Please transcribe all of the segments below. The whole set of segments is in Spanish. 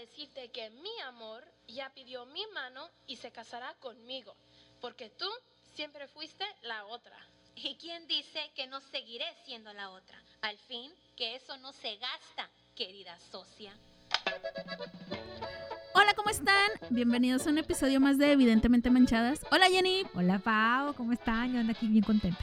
decirte que mi amor ya pidió mi mano y se casará conmigo, porque tú siempre fuiste la otra. ¿Y quién dice que no seguiré siendo la otra? Al fin, que eso no se gasta, querida socia. Hola, ¿cómo están? Bienvenidos a un episodio más de Evidentemente Manchadas. Hola, Jenny. Hola, Pau, ¿cómo están? Yo ando aquí bien contenta.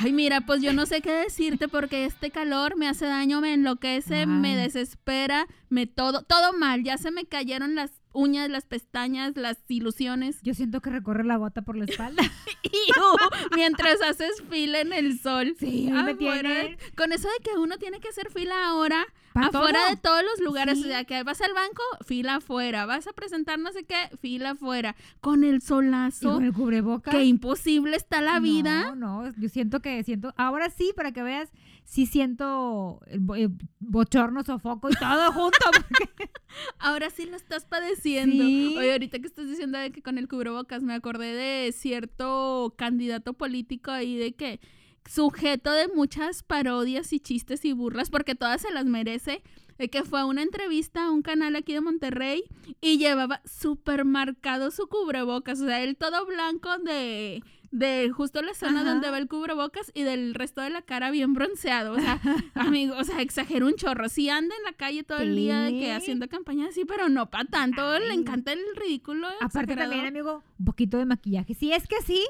Ay, mira, pues yo no sé qué decirte porque este calor me hace daño, me enloquece, me desespera, me todo, todo mal. Ya se me cayeron las uñas, las pestañas, las ilusiones. Yo siento que recorre la gota por la espalda. Iu, mientras haces fila en el sol. Sí, ahí me tienen. Con eso de que uno tiene que hacer fila ahora, afuera todo. de todos los lugares. Sí. O sea, que vas al banco, fila afuera. Vas a presentar no sé qué, fila afuera. Con el Y solazo. con el cubrebocas. Que imposible está la vida. No, no, yo siento que siento. Ahora sí, para que veas, sí siento el bo- el bochorno, sofoco y todo junto. porque- Ahora sí lo estás padeciendo. Sí. Oye, ahorita que estás diciendo de que con el cubrebocas me acordé de cierto candidato político ahí de que sujeto de muchas parodias y chistes y burlas porque todas se las merece. De que fue a una entrevista a un canal aquí de Monterrey y llevaba súper marcado su cubrebocas. O sea, él todo blanco de, de justo la zona Ajá. donde va el cubrebocas y del resto de la cara bien bronceado. O sea, amigo, o sea, exageró un chorro. Sí anda en la calle todo el día de que haciendo campaña así, pero no para tanto. Le encanta el ridículo. Aparte exagerado. también, amigo, un poquito de maquillaje. Si es que sí,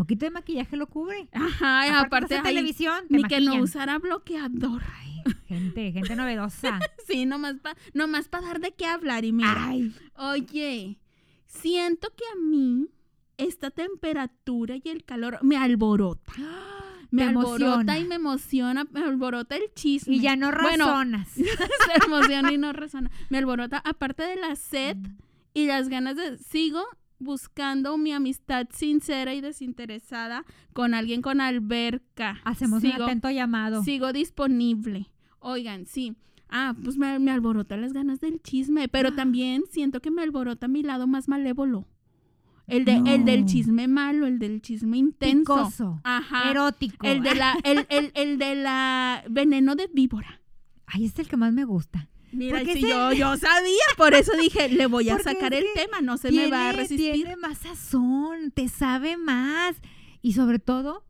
poquito de maquillaje lo cubre. Ajá, Aparte, aparte, ay, televisión, te ni que no usara bloqueador. Ay, gente, gente novedosa. Sí, nomás para nomás pa dar de qué hablar. Y mira, Ay, oye, siento que a mí esta temperatura y el calor me alborota. Me alborota emociona. y me emociona, me alborota el chisme. y ya no Bueno, razonas. se emociona y no resona. Me alborota, aparte de la sed y las ganas de. Sigo buscando mi amistad sincera y desinteresada con alguien con alberca. Hacemos un sigo, atento llamado. Sigo disponible. Oigan, sí. Ah, pues me, me alborota las ganas del chisme, pero también siento que me alborota mi lado más malévolo. El, de, el del chisme malo, el del chisme intenso. Picoso, Ajá. erótico. El de la, el, el, el de la veneno de víbora. Ay, es el que más me gusta. Mira, si yo, yo sabía, por eso dije, le voy a Porque sacar el tema, no se me va a resistir. Tiene más sazón, te sabe más. Y sobre todo,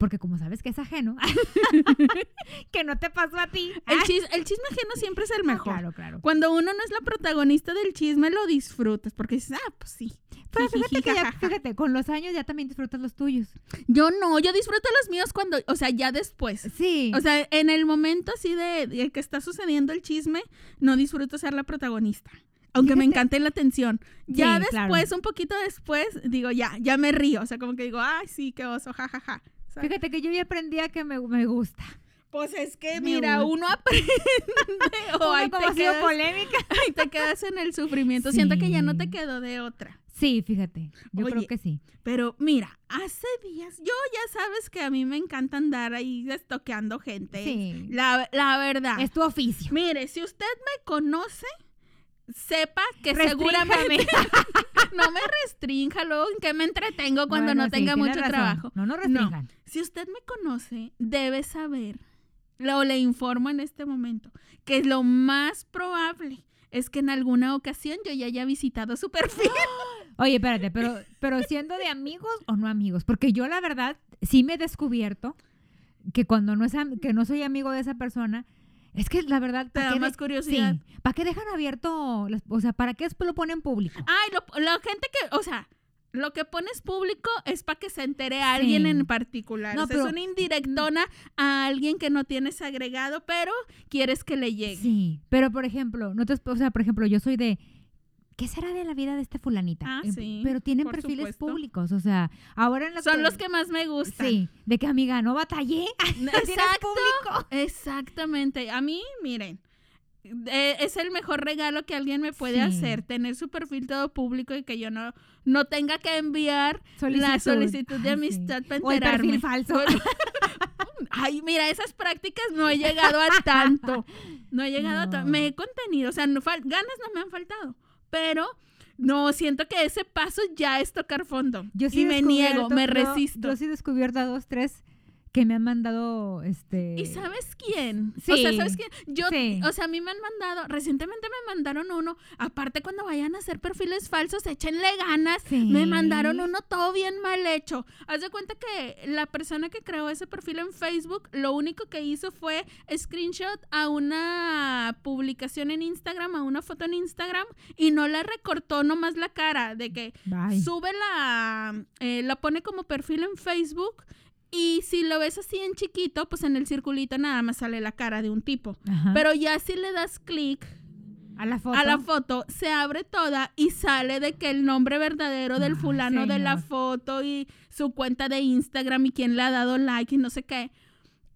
porque como sabes que es ajeno, que no te pasó a ti. El, chis- el chisme ajeno siempre es el mejor. Claro, claro. Cuando uno no es la protagonista del chisme, lo disfrutas, porque dices, ah, pues sí. Pero fíjate que ya, fíjate, con los años ya también disfrutas los tuyos. Yo no, yo disfruto los míos cuando, o sea, ya después. Sí. O sea, en el momento así de, de que está sucediendo el chisme, no disfruto ser la protagonista. Aunque me encante la atención. Ya Sí, después, claro. un poquito después, digo, ya, ya me río. O sea, como que digo, ay, sí, qué oso, jajaja. O fíjate que yo ya aprendí a que me, me gusta. Pues es que, Me mira, gusta. uno aprende o ahí Uno como te, ha sido quedas, polémica. ahí te quedas en el sufrimiento. Siento que ya no te quedó de otra. Sí, fíjate. Yo Oye, creo que sí. Pero mira, hace días, yo ya sabes que a mí me encanta andar ahí estoqueando gente. Sí. La, la verdad. Es tu oficio. Mire, si usted me conoce, sepa que seguramente no me restrinja luego en que me entretengo cuando no, sí, tenga mucho razón. trabajo. No nos restringan. Si usted me conoce, debe saber, o le informo en este momento, que lo más probable es que en alguna ocasión yo ya haya visitado su perfil. Oye, espérate, pero, pero siendo de amigos o no amigos, porque yo la verdad sí me he descubierto que cuando no es que no soy amigo de esa persona, es que la verdad Te ¿para da más de- curiosidad. Sí, ¿para qué dejan abierto? o sea, ¿para qué lo ponen público? Ay, lo- la gente que, o sea, lo que pones público es para que se entere a alguien Sí. en particular. No, O sea, es pero- una indirectona a alguien que no tienes agregado, pero quieres que le llegue. Sí, pero por ejemplo, no te, o sea, por ejemplo, yo soy de ¿qué será de la vida de esta fulanita? Ah, Eh, sí, Pero tienen perfiles supuesto. públicos, o sea, ahora en la Son los que más me gustan. Sí, de que amiga, no batallé. ¿Tienes Exacto. público? Exactamente. A mí, miren, eh, es el mejor regalo que alguien me puede Sí. hacer, tener su perfil todo público y que yo no, no tenga que enviar la Solicitud. de Ay, sí. amistad para O el enterarme. perfil falso. Ay, mira, esas prácticas no he llegado a tanto. No he llegado a No. tanto. Me he contenido, o sea, no ganas no me han faltado, pero no, siento que ese paso ya es tocar fondo. Yo sí y me niego, me resisto. Yo sí he descubierto a dos, tres que me han mandado, este... ¿Y sabes quién? Sí. O sea, ¿sabes quién? Yo, Sí. o sea, a mí me han mandado, recientemente me mandaron uno, aparte cuando vayan a hacer perfiles falsos, échenle ganas. Sí. Me mandaron uno todo bien mal hecho. Haz de cuenta que la persona que creó ese perfil en Facebook, lo único que hizo fue screenshot a una publicación en Instagram, a una foto en Instagram, y no la recortó nomás la cara, de que Bye. sube la, eh, la pone como perfil en Facebook y si lo ves así en chiquito, pues en el circulito nada más sale la cara de un tipo. Ajá. Pero ya si le das clic a la foto. a la foto, se abre toda y sale de que el nombre verdadero del Ay, fulano de la foto y su cuenta de Instagram y quién le ha dado like y no sé qué.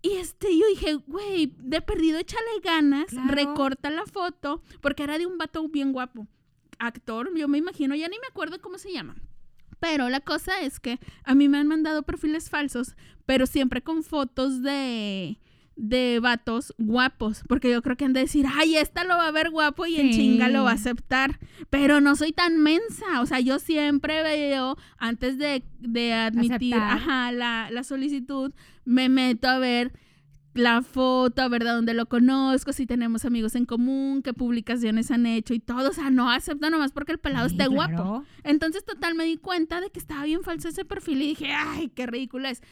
Y este, yo dije, güey, de perdido échale ganas, Claro. recorta la foto, porque era de un vato bien guapo. Actor, yo me imagino, ya ni me acuerdo cómo se llama. Pero la cosa es que a mí me han mandado perfiles falsos, pero siempre con fotos de, de vatos guapos, porque yo creo que han de decir, ay, esta lo va a ver guapo y en Sí. chinga lo va a aceptar. Pero no soy tan mensa, o sea, yo siempre veo, antes de, de admitir ajá, la, la solicitud, me meto a ver la foto, a ver de dónde lo conozco, si tenemos amigos en común, qué publicaciones han hecho y todo. O sea, no acepto nomás porque el pelado Sí, esté guapo. Entonces, total, me di cuenta de que estaba bien falso ese perfil y dije, ay, qué ridícula es.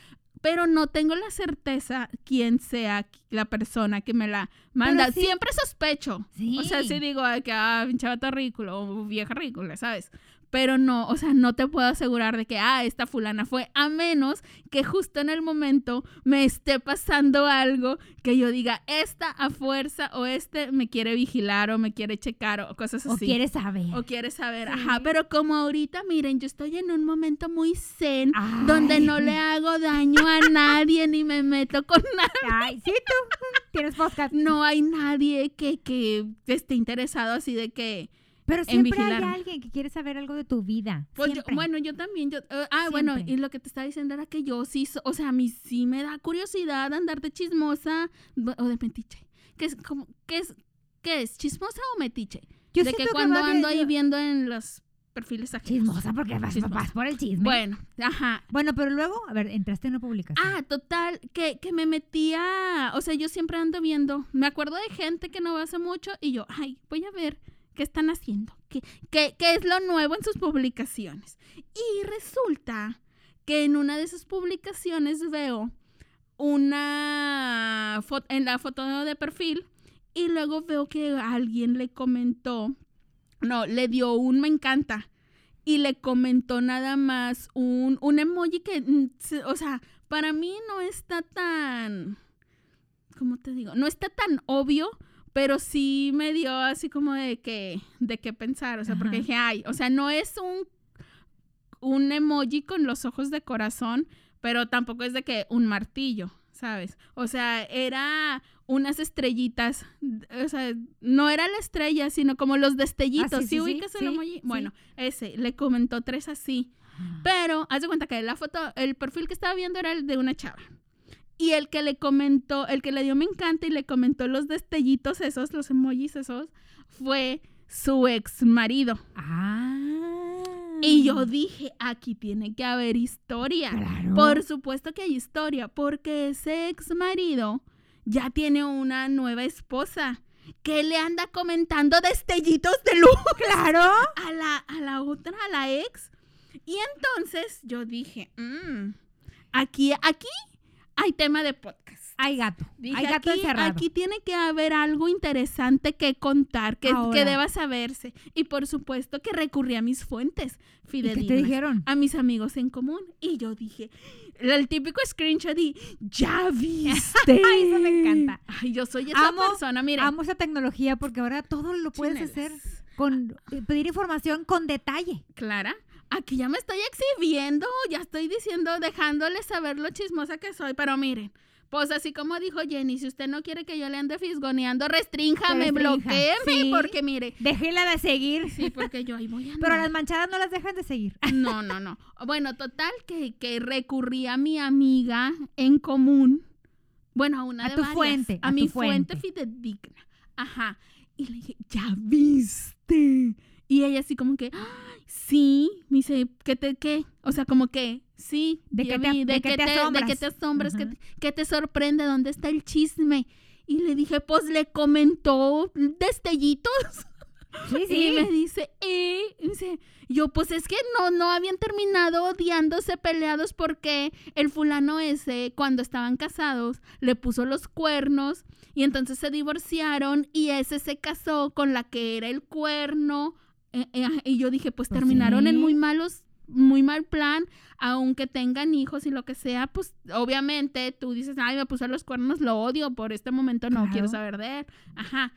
Pero no tengo la certeza quién sea la persona que me la manda. Sí- Siempre sospecho. Sí. O sea, si digo ay, que, ah, pinche vato ridículo o vieja ridícula, ¿sabes? Pero no, o sea, no te puedo asegurar de que, ah, esta fulana fue, a menos que justo en el momento me esté pasando algo que yo diga, esta a fuerza o este me quiere vigilar o me quiere checar o cosas O así. quieres saber. O quiere saber, Sí. ajá, pero como ahorita, miren, yo estoy en un momento muy zen, Ay. donde no le hago daño a nadie ni me meto con nadie. Ay, sí, tú. Tienes podcast. No hay nadie que, que esté interesado así de que, Pero siempre hay alguien que quiere saber algo de tu vida. pues yo- bueno, yo también, yo, eh, ah, bueno, y lo que te estaba diciendo era que yo sí, o sea, a mí sí me da curiosidad andar de chismosa o de metiche. ¿Qué es, como, qué es, qué es, chismosa o metiche? Yo de que cuando va ando ahí viendo en los perfiles. Chismosa, porque vas, Chismosa. vas por el chisme. Bueno, ajá, Bueno, pero luego, a ver, entraste en una publicación. Ah, total, que, que me metía, o sea, yo siempre ando viendo, me acuerdo de gente que no hace mucho y yo, ay, voy a ver qué están haciendo, qué, qué, qué es lo nuevo en sus publicaciones. Y resulta que en una de sus publicaciones veo una foto, en la foto de perfil y luego veo que alguien le comentó, no, le dio un me encanta y le comentó nada más un, un emoji que, mm, o sea, para mí no está tan, ¿cómo te digo? No está tan obvio, pero sí me dio así como de que, de qué pensar, o sea, porque dije, ay, o sea, no es un, un emoji con los ojos de corazón, pero tampoco es de que un martillo, ¿sabes? O sea, era unas estrellitas, o sea, no era la estrella, sino como los destellitos, Ah, sí, ¿sí, sí, sí, ubicas el emoji? sí. Bueno, ese, le comentó tres así. Pero haz de cuenta que la foto, el perfil que estaba viendo era el de una chava. Y el que le comentó, el que le dio me encanta y le comentó los destellitos esos, los emojis esos, fue su ex marido. Ah. Y yo dije, aquí tiene que haber historia. Claro. Por supuesto que hay historia, porque ese ex marido ya tiene una nueva esposa que le anda comentando destellitos de luz Claro. a la, a la otra, a la ex. Y entonces yo dije, "Mm, aquí, aquí hay tema de podcast. Hay gato. Dije, hay gato aquí, encerrado. aquí tiene que haber algo interesante que contar, que, Ahora. que deba saberse. Y por supuesto que recurrí a mis fuentes ¿Y qué fidedignas. te dijeron? A mis amigos en común. Y yo dije, el típico screenshot y, ¿ya viste? Ay, eso me encanta. Ay, yo soy esa Amo- persona, miren. Amo esa tecnología porque ahora todo lo puedes hacer con eh, pedir información con detalle. Clara, aquí ya me estoy exhibiendo, ya estoy diciendo, dejándoles saber lo chismosa que soy, pero miren, pues así como dijo Jenny, si usted no quiere que yo le ande fisgoneando, restrínjame, Restrinja, bloqueeme, sí. porque mire, Déjela de seguir. sí, porque yo ahí voy a Pero andar. las manchadas no las dejan de seguir. No, no, no. Bueno, total, que, que recurrí a mi amiga en común. Bueno, a una A de tu varias, fuente, A, a mi fuente fuente. fidedigna. Ajá. Y le dije, ¿ya viste? Y ella así como que, "Ay, sí, me dice, ¿qué te qué? O sea, como que, sí, ¿De qué te- de te de asombras? qué te asombras, ¿Qué Ajá. te- qué te sorprende, dónde está el chisme. Y le dije, pues le comentó destellitos. Sí, sí. Y me dice, ¿eh? Y dice, yo, pues es que no, no habían terminado odiándose, peleados, porque el fulano ese, cuando estaban casados, le puso los cuernos y entonces se divorciaron y ese se casó con la que era el cuerno. Eh, eh, y yo dije, pues Pues terminaron en muy malos, muy mal plan, aunque tengan hijos y lo que sea, pues obviamente tú dices, ay, me puso los cuernos, lo odio, por este momento no Claro. quiero saber de él. Ajá.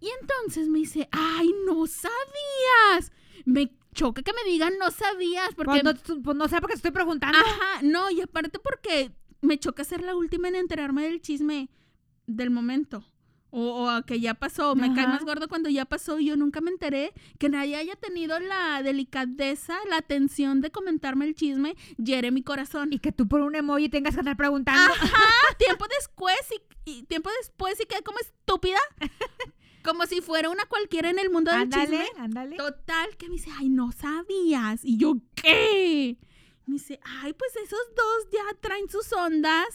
Y entonces me dice, ay, no sabías. Me choca que me digan no sabías, porque... Pues no, pues no sé por qué te estoy preguntando. Ajá, no, y aparte porque me choca ser la última en enterarme del chisme del momento. O, o a que ya pasó. Me cae Ajá. más gordo cuando ya pasó y yo nunca me enteré que nadie haya tenido la delicadeza, la atención de comentarme el chisme. Hiere mi corazón. Y que tú por un emoji tengas que estar preguntando. Ajá, tiempo después y, y tiempo después y quedé como estúpida. Como si fuera una cualquiera en el mundo del ándale, chisme. ándale. Total, que me dice, ay, no sabías. Y yo, ¿qué? Me dice, ay, pues esos dos ya traen sus ondas.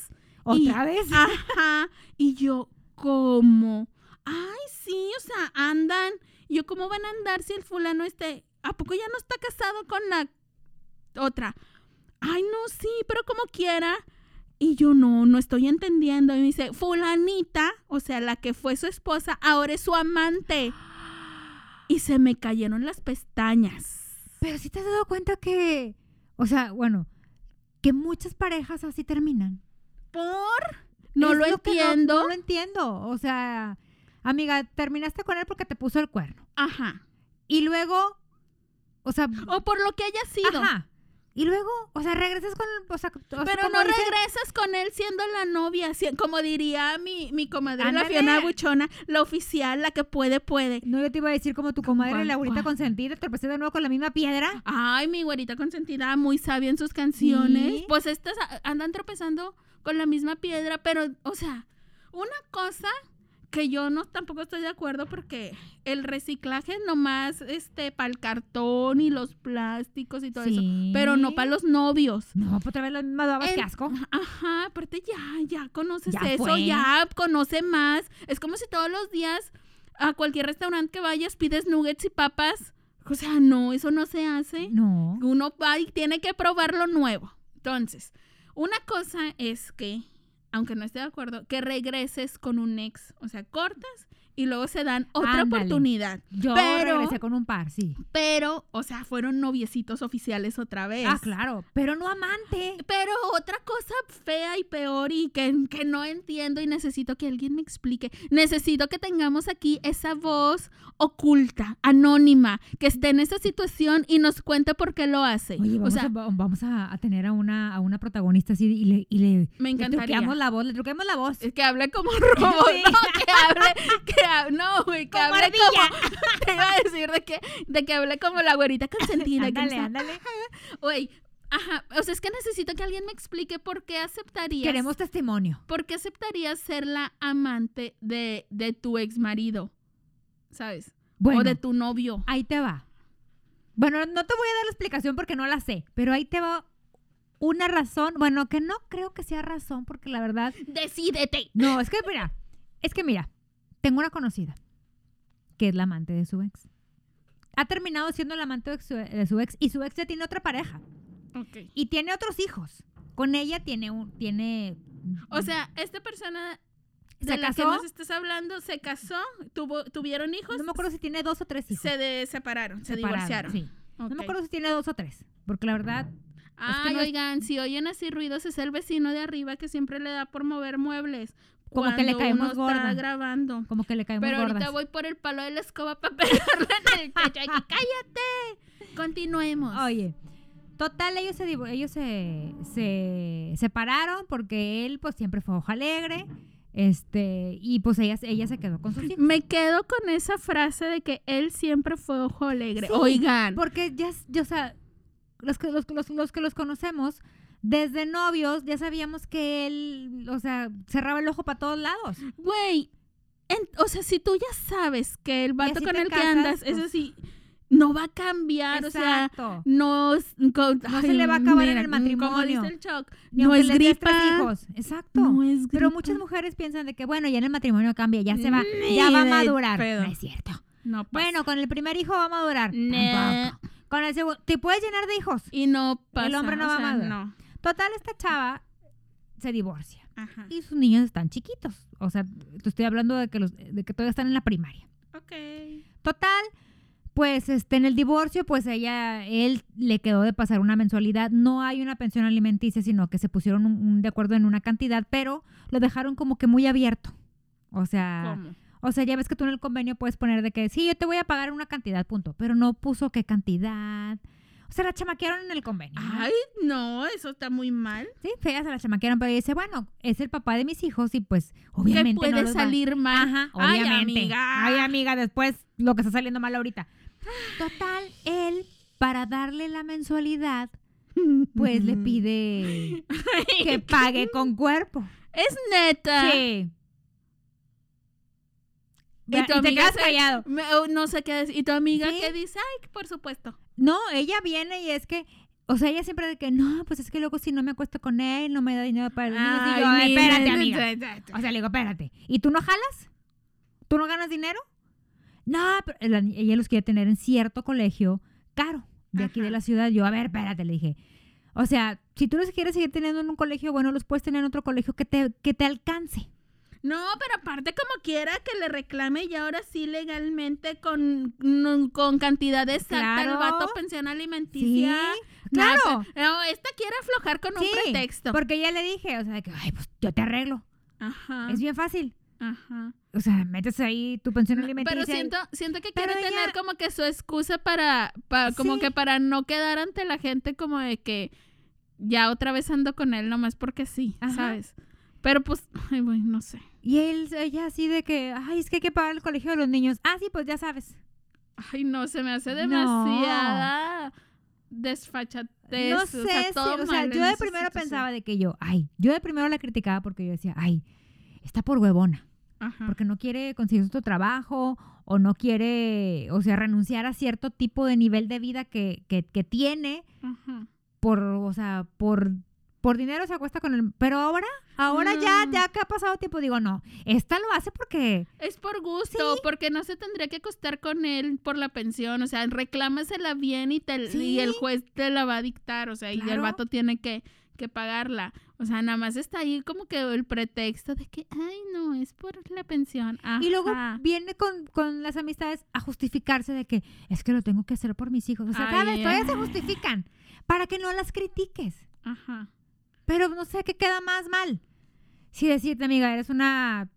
y- ¿Otra vez? Ajá. Y yo, ¿cómo? Ay, sí, o sea, andan. Yo, ¿cómo van a andar si el fulano este, ¿a poco ya no está casado con la otra? Ay, no, sí, pero como quiera. Y yo no, no estoy entendiendo. Y me dice, fulanita, o sea, la que fue su esposa, ahora es su amante. Y se me cayeron las pestañas. Pero si te has dado cuenta que, o sea, bueno, que muchas parejas así terminan. ¿Por? No Es lo entiendo. no, lo entiendo. O sea, amiga, terminaste con él porque te puso el cuerno. Ajá. Y luego, o sea, O por lo que haya sido. ajá. Y luego, o sea, regresas con, o sea, Pero no regresas con él siendo la novia, si- como diría mi, mi comadre la Ándale. Fiona Buchona, la oficial, la que puede, puede. No, yo te iba a decir como tu comadre ¿Cuál, Laurita cuál? consentida, tropecé de nuevo con la misma piedra. Ay, mi güerita consentida, muy sabia en sus canciones. Sí. Pues estas andan tropezando con la misma piedra, pero, o sea, una cosa que yo no tampoco estoy de acuerdo porque el reciclaje nomás este para el cartón y los plásticos y todo eso, pero no para los novios. No, pues otra vez las mismas qué asco. Ajá, aparte ya, ya conoces Ya eso, fue. ya conoce más. Es como si todos los días a cualquier restaurante que vayas pides nuggets y papas. O sea, no, eso no se hace. No. Uno va y tiene que probar lo nuevo. Entonces, una cosa es que, aunque no esté de acuerdo, que regreses con un ex. O sea, cortas y luego se dan otra Ándale. oportunidad. Yo Pero- regresé con un par, sí. Pero, o sea, fueron noviecitos oficiales otra vez. Ah, claro, pero no amante. Pero otra cosa fea y peor y que, que no entiendo y necesito que alguien me explique. Necesito que tengamos aquí esa voz oculta, anónima, que esté en esa situación y nos cuente por qué lo hace. Oye, o vamos, sea, a, va- vamos a, a tener a una, a una protagonista así y le, y le, me le encantaría. truqueamos la voz, le truqueamos la voz. Es que hable como robot, Sí. no, que hable, que no, güey, que ardilla. como, te iba a decir de que, de que hable como la güerita consentida. que ándale, sea- ándale. Güey, ajá, o sea, es que necesito que alguien me explique por qué aceptarías. Queremos testimonio. ¿Por qué aceptarías ser la amante de, de tu ex marido? ¿Sabes? Bueno, O de tu novio. ahí te va. Bueno, no te voy a dar la explicación porque no la sé, pero ahí te va una razón, bueno, que no creo que sea razón porque la verdad, Decídete. no, es que mira, es que mira, tengo una conocida que es la amante de su ex. Ha terminado siendo la amante de su, de su ex y su ex ya tiene otra pareja y tiene otros hijos. Con ella tiene un tiene O sea, esta persona de se la que casó. nos estás hablando se casó, tuvo, tuvieron hijos, No me acuerdo si tiene dos o tres hijos. se de- separaron, se divorciaron. Sí. No me acuerdo si tiene dos o tres. Porque la verdad, Ay, no es- oigan, si oyen así ruidos es el vecino de arriba que siempre le da por mover muebles. Como que le caemos uno está gorda. grabando. como que le caemos Pero ahorita voy por el palo de la escoba para pegarle en el techo. Aquí, ¡Cállate! Continuemos. Oye, total, ellos se ellos se, se separaron porque él pues siempre fue ojo alegre. Este, y pues ella, ella se quedó con sus hijos. Me quedo con esa frase de que él siempre fue ojo alegre. Sí, Oigan. Porque ya, ya, o sea, los que los, los, los que los conocemos, desde novios ya sabíamos que él, o sea, cerraba el ojo para todos lados. Güey, o sea, si tú ya sabes que el vato con el que andas es pues- así, no va a cambiar, o sea, no, se le va a acabar en el Como matrimonio. dice el Choc, Ni no es tres gripa. hijos. Exacto. No es Pero gripa. muchas mujeres piensan de que, bueno, ya en el matrimonio cambia, ya se va, Ni ya va a madurar. pedo. No es cierto. No pasa. Bueno, con el primer hijo va a madurar. Nah. Con el segundo, ¿te puedes llenar de hijos? y no pasa. hombre no o va a madurar. No. Total, esta chava se divorcia. Ajá. Y sus niños están chiquitos. O sea, te estoy hablando de que, los, de que todavía están en la primaria. Ok. Total, pues este, en el divorcio, pues ella, él le quedó de pasar una mensualidad. No hay una pensión alimenticia, sino que se pusieron un- un- de acuerdo en una cantidad, pero lo dejaron como que muy abierto. O sea, ¿Cómo? o sea, ya ves que tú en el convenio puedes poner de que sí, yo te voy a pagar una cantidad, punto. Pero no puso qué cantidad. O sea, la chamaquearon en el convenio. ¿no? Ay, no, eso está muy mal. Sí, feas se la chamaquearon, pero dice, bueno, es el papá de mis hijos y pues obviamente puede no los va- salir mal. Ajá, Ay, obviamente. amiga. Ay, amiga, después lo que está saliendo mal ahorita. Total, él, para darle la mensualidad, pues le pide que pague con cuerpo. Es neta. Sí. Y Y, tu te amiga quedas se- callado. Me- oh, no sé qué decir. ¿Y tu amiga Sí. qué dice? Ay, por supuesto. No, ella viene y es que, o sea, ella siempre de que, no, pues es que luego si no me acuesto con él, no me da dinero para. Y yo, "Ay, mira, espérate, amiga. O sea, le digo, espérate. ¿Y tú no jalas? ¿Tú no ganas dinero? No, pero la- ella los quiere tener en cierto colegio caro, de aquí de la ciudad. Yo, a ver, espérate, le dije. O sea, si tú los quieres seguir teniendo en un colegio, bueno, los puedes tener en otro colegio que te, que te alcance. No, pero aparte como quiera que le reclame y ahora sí legalmente con, no- con cantidad exacta el Claro. vato pensión alimenticia. Sí, No, claro. pe- No, esta quiere aflojar con un pretexto. Porque ya le dije, o sea, que, ay, pues yo te arreglo. Ajá. Es bien fácil. Ajá. O sea, metes ahí tu pensión No, alimenticia. pero siento, siento que quiere tener como que su excusa para, pa- como Sí. que para no quedar ante la gente como de que ya otra vez ando con él nomás porque sí, Ajá. ¿sabes? Pero pues, ay, güey, no sé. Y él, ella así de que, ay, es que hay que pagar el colegio de los niños. Ah, sí, pues ya sabes. Ay, no, se me hace No. demasiada desfachatez. no o sé, sea, si- o sea, mal en yo de primero pensaba de que yo, ay, yo de primero la criticaba porque yo decía, ay, está por huevona, Ajá. porque no quiere conseguir otro trabajo o no quiere, o sea, renunciar a cierto tipo de nivel de vida que, que, que tiene Ajá. por, o sea, por, por dinero se acuesta con el, pero ahora, ahora ya, No. ya que ha pasado tiempo, digo, no, esta lo hace porque, Es por gusto, porque no se tendría que acostar con él por la pensión. O sea, reclámasela bien y, te, Sí. y el juez te la va a dictar. O sea, y el vato tiene que, que pagarla. O sea, nada más está ahí como que el pretexto de que, ay, no, es por la pensión. y luego Ajá. viene con, con las amistades a justificarse de que es que lo tengo que hacer por mis hijos. O sea, Ay, ¿sabes? Todavía se justifican para que no las critiques. Ajá. Pero no sé qué queda más mal. Si decirte, amiga, eres una.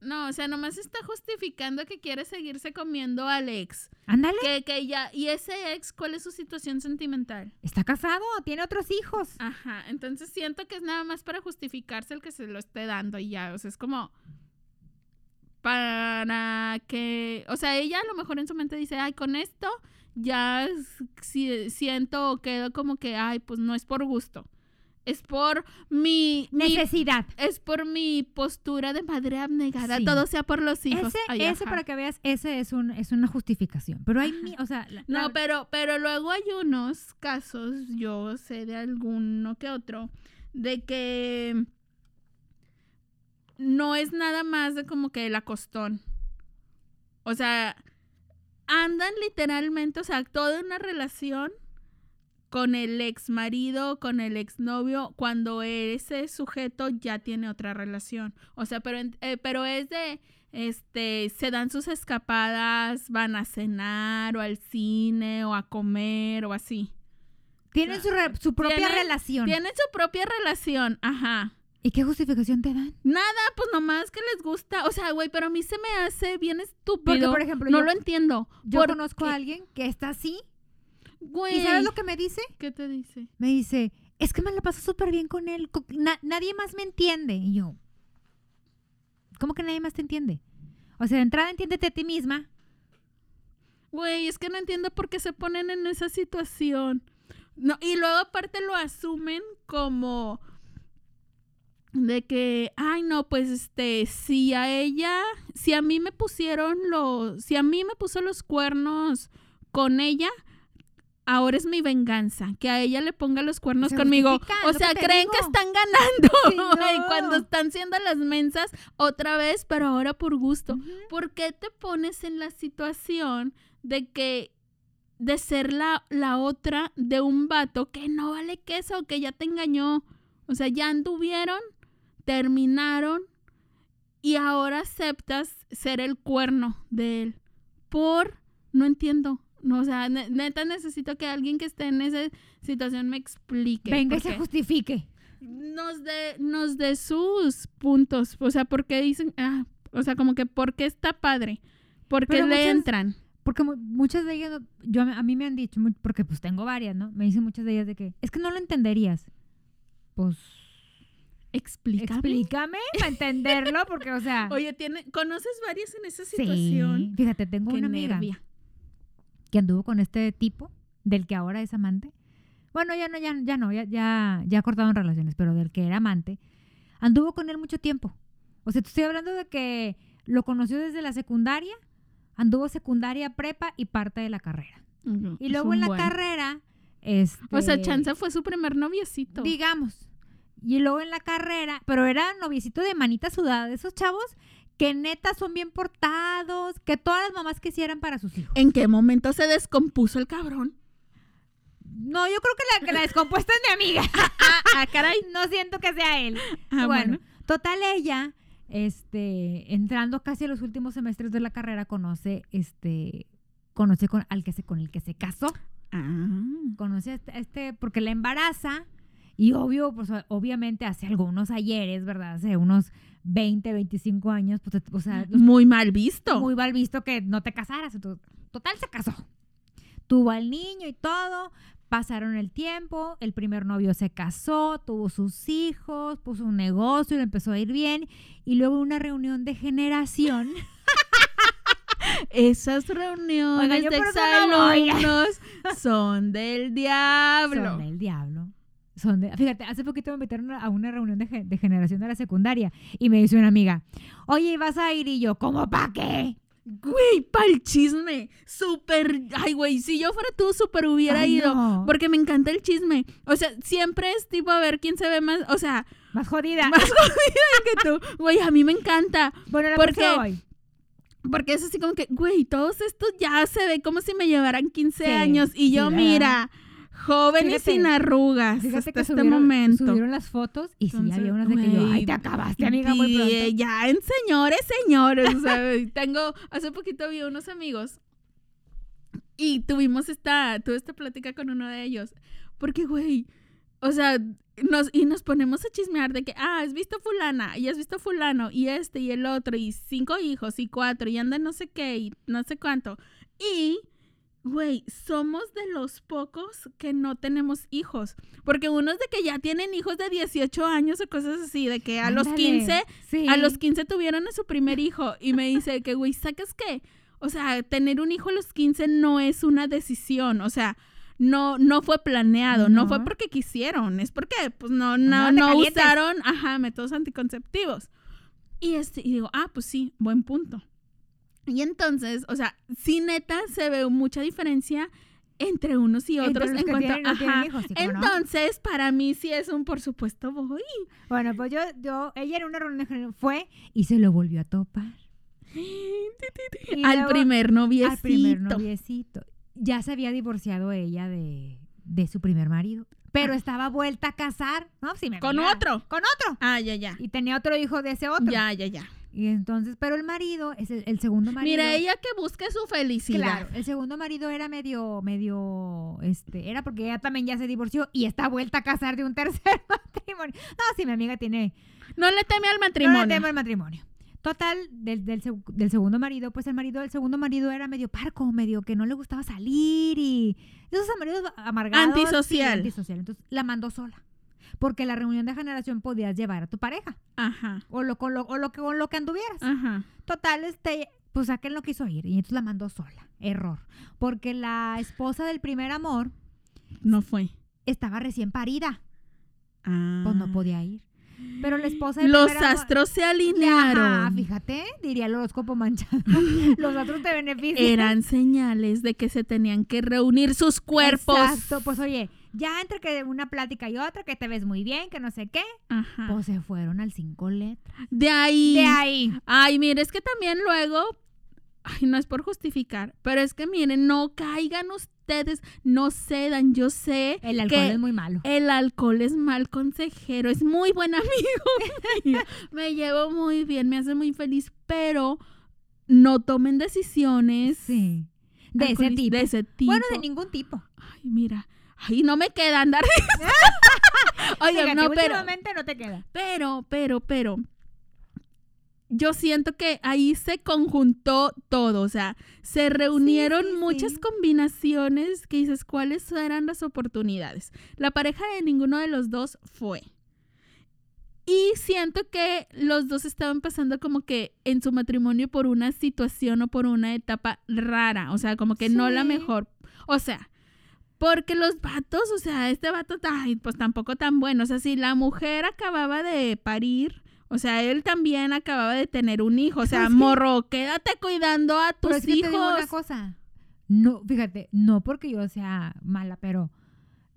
No, o sea, nomás está justificando que quiere seguirse comiendo al ex. Ándale, Que, que ya, y ese ex, ¿cuál es su situación sentimental? está casado, tiene otros hijos. Ajá, entonces siento que es nada más para justificarse el que se lo esté dando y ya, o sea, es como para que, o sea, ella a lo mejor en su mente dice, ay, con esto ya si- siento o quedo como que, ay, pues no es por gusto, es por mi, mi- Necesidad. es por mi postura de madre abnegada, Sí. todo sea por los hijos. Ese, Ay, ese ajá. para que veas, ese es, un, es una justificación. Pero hay, mi- o sea, la- No, la- pero, pero luego hay unos casos, yo sé de alguno que otro, de que no es nada más de como que el acostón. O sea, andan literalmente, o sea, toda una relación con el ex marido, con el ex novio, cuando ese sujeto ya tiene otra relación. O sea, pero, eh, pero es de, este, se dan sus escapadas, van a cenar o al cine o a comer o así. tienen su, re- su propia Tienen- relación. Tienen su propia relación, ajá. ¿Y qué justificación te dan? Nada, pues nomás que les gusta. O sea, güey, pero a mí se me hace bien estúpido. Porque, por ejemplo, no yo- lo entiendo. Yo Porque, conozco a alguien que está así. Güey, ¿Y sabes lo que me dice? ¿Qué te dice? Me dice, es que me la paso súper bien con él. na- nadie más me entiende. Y yo, ¿cómo que nadie más te entiende? O sea, de entrada entiéndete a ti misma. Güey, es que no entiendo por qué se ponen en esa situación. No, y luego aparte lo asumen como de que, ay no, pues este, si a ella, si a mí me pusieron los, si a mí me puso los cuernos con ella ahora es mi venganza, que a ella le ponga los cuernos Se conmigo. O sea, que creen digo. que están ganando Sí, no. cuando están siendo las mensas otra vez, pero ahora por gusto. ¿Por qué te pones en la situación de que de ser la, la otra de un vato que no vale queso, que ya te engañó? O sea, ya anduvieron, terminaron y ahora aceptas ser el cuerno de él. Por, no entiendo. No, o sea, ne- neta necesito que alguien que esté en esa situación me explique. Venga y se justifique. nos de, nos de sus puntos. O sea, porque dicen, ah, o sea, como que porque está padre. Porque Pero le muchas- entran. Porque mu- muchas de ellas, yo, a mí me han dicho, porque pues tengo varias, ¿no? Me dicen muchas de ellas de que, es que no lo entenderías. Pues, Explícame. explícame para entenderlo, porque, o sea, Oye, tiene, ¿conoces varias en esa sí. situación? Fíjate, tengo Qué una amiga nervia. Que anduvo con este tipo, del que ahora es amante. Bueno, ya no, ya, ya no, ya, ya, ya cortaron relaciones, pero del que era amante, anduvo con él mucho tiempo. O sea, te estoy hablando de que lo conoció desde la secundaria, anduvo secundaria, prepa y parte de la carrera. Ujú, Y es luego en la buen. carrera, este, O sea, Chanza fue su primer noviecito. digamos. Y luego en la carrera, pero era noviecito de manita sudada, de esos chavos que neta son bien portados, que todas las mamás quisieran para sus hijos. ¿En qué momento se descompuso el cabrón? No, yo creo que la, que la descompuesta es mi amiga. Ah, ah, caray. No siento que sea él. Ah, bueno, bueno. total ella, este, entrando casi a los últimos semestres de la carrera, conoce, este, conoce con, al que se, con el que se casó. Ah. conoce a este, a este- porque la embaraza y obvio, pues obviamente hace algunos ayeres, ¿verdad? Hace unos 20, 25 años, pues, o sea, Muy mal visto. muy mal visto que no te casaras. Total, se casó. Tuvo al niño y todo. Pasaron el tiempo, el primer novio se casó, tuvo sus hijos, puso un negocio y le empezó a ir bien. Y luego una reunión de generación. Esas reuniones Oiga, de no exalumnos son del diablo. Son del diablo. Son de- fíjate, hace poquito me invitaron a una reunión de, ge- de generación de la secundaria y me dice una amiga, oye, ¿vas a ir? Y yo, ¿cómo pa' qué? Güey, pa'l chisme. Súper. Ay, güey, si yo fuera tú, súper hubiera Ay, ido. no. Porque me encanta el chisme. O sea, siempre es tipo a ver quién se ve más. O sea, Más jodida. más jodida que tú. Güey, a mí me encanta. bueno, la porque- voy. Porque es así como que, güey, todos estos ya se ve como si me llevaran 15 Sí, años. Y yo, mira, joven y sin arrugas. Fíjate hasta que este subieron, momento. subieron las fotos y sí, Entonces, había unas de que yo, ay, te acabaste, amiga, muy pronto. Ya en señores, señores. o sea, tengo, hace poquito vi unos amigos y tuvimos esta, tuve esta plática con uno de ellos. Porque, güey, o sea, nos, y nos ponemos a chismear de que, ah, has visto fulana, y has visto fulano, y este, y el otro, y cinco hijos, y cuatro, y andan no sé qué, y no sé cuánto. Y, güey, somos de los pocos que no tenemos hijos. Porque unos de que ya tienen hijos de 18 años o cosas así, de que a los Ándale, 15 sí. a los 15 tuvieron a su primer hijo y me dice que, güey, ¿sacas qué? O sea, tener un hijo a los 15 no es una decisión, o sea, no, no fue planeado, no, No. fue porque quisieron, es porque, pues, no, no, no usaron, ajá, métodos anticonceptivos. Y este, y digo, ah, pues sí, buen punto. Y entonces, o sea, sí neta se ve mucha diferencia entre unos y otros en cuanto tienen no ajá. hijos, sí, no. Entonces, para mí sí es un por supuesto voy. Bueno, pues yo, yo, ella era una reunión fue y se lo volvió a topar. Y Al luego- primer noviecito. Al primer noviecito. Ya se había divorciado ella de, de su primer marido. Pero estaba vuelta a casar. No, me Ah. Con otro. Con otro. Ah, ya, ya. Y tenía otro hijo de ese otro. Ya, ya, ya. Y entonces, pero el marido, es el, el segundo marido. Mira, ella que busque su felicidad. Claro, el segundo marido era medio, medio, este, era porque ella también ya se divorció y está vuelta a casar de un tercer matrimonio. No, sí, mi amiga tiene, No le teme al no matrimonio. le temo el matrimonio. Total, del, del, del segundo marido, pues el marido del segundo marido era medio parco, medio que no le gustaba salir y esos maridos amargados. Antisocial. antisocial. Entonces la mandó sola. Porque la reunión de generación podías llevar a tu pareja Ajá, o lo, con lo, o lo que, con lo que anduvieras. ajá. Total, este, pues aquel no quiso ir y entonces la mandó sola. Error. Porque la esposa del primer amor No fue. estaba recién parida. Ah. Pues no podía ir. Pero la esposa de Los astros se alinearon. fíjate, diría el horóscopo manchado. Los astros te benefician. Eran señales de que se tenían que reunir sus cuerpos. Exacto, pues oye, ya entre que una plática y otra, que te ves muy bien, que no sé qué, Ajá. pues se fueron al cinco letras. De ahí. De ahí. Ay, mire, es que también luego, ay, no es por justificar, pero es que miren, no caigan ustedes, no cedan, yo sé El alcohol que es muy malo. el alcohol es mal consejero, es muy buen amigo me llevo muy bien, me hace muy feliz, pero no tomen decisiones Sí. De ese tipo. de ese tipo. Bueno, de ningún tipo. Ay, mira, ay, no me queda andar. Oye, Fíjate, no, pero no te queda. pero, pero, pero, yo siento que ahí se conjuntó todo, o sea, se reunieron sí, muchas sí. combinaciones que dices, ¿cuáles eran las oportunidades? La pareja de ninguno de los dos fue. Y siento que los dos estaban pasando como que en su matrimonio por una situación o por una etapa rara, o sea, como que no la mejor. O sea, porque los vatos, o sea, este vato, ay, pues tampoco tan bueno. O sea, si la mujer acababa de parir, o sea, él también acababa de tener un hijo. O sea, morro, quédate cuidando a tus Pero es que te digo una hijos. cosa. No, fíjate, no porque yo sea mala, pero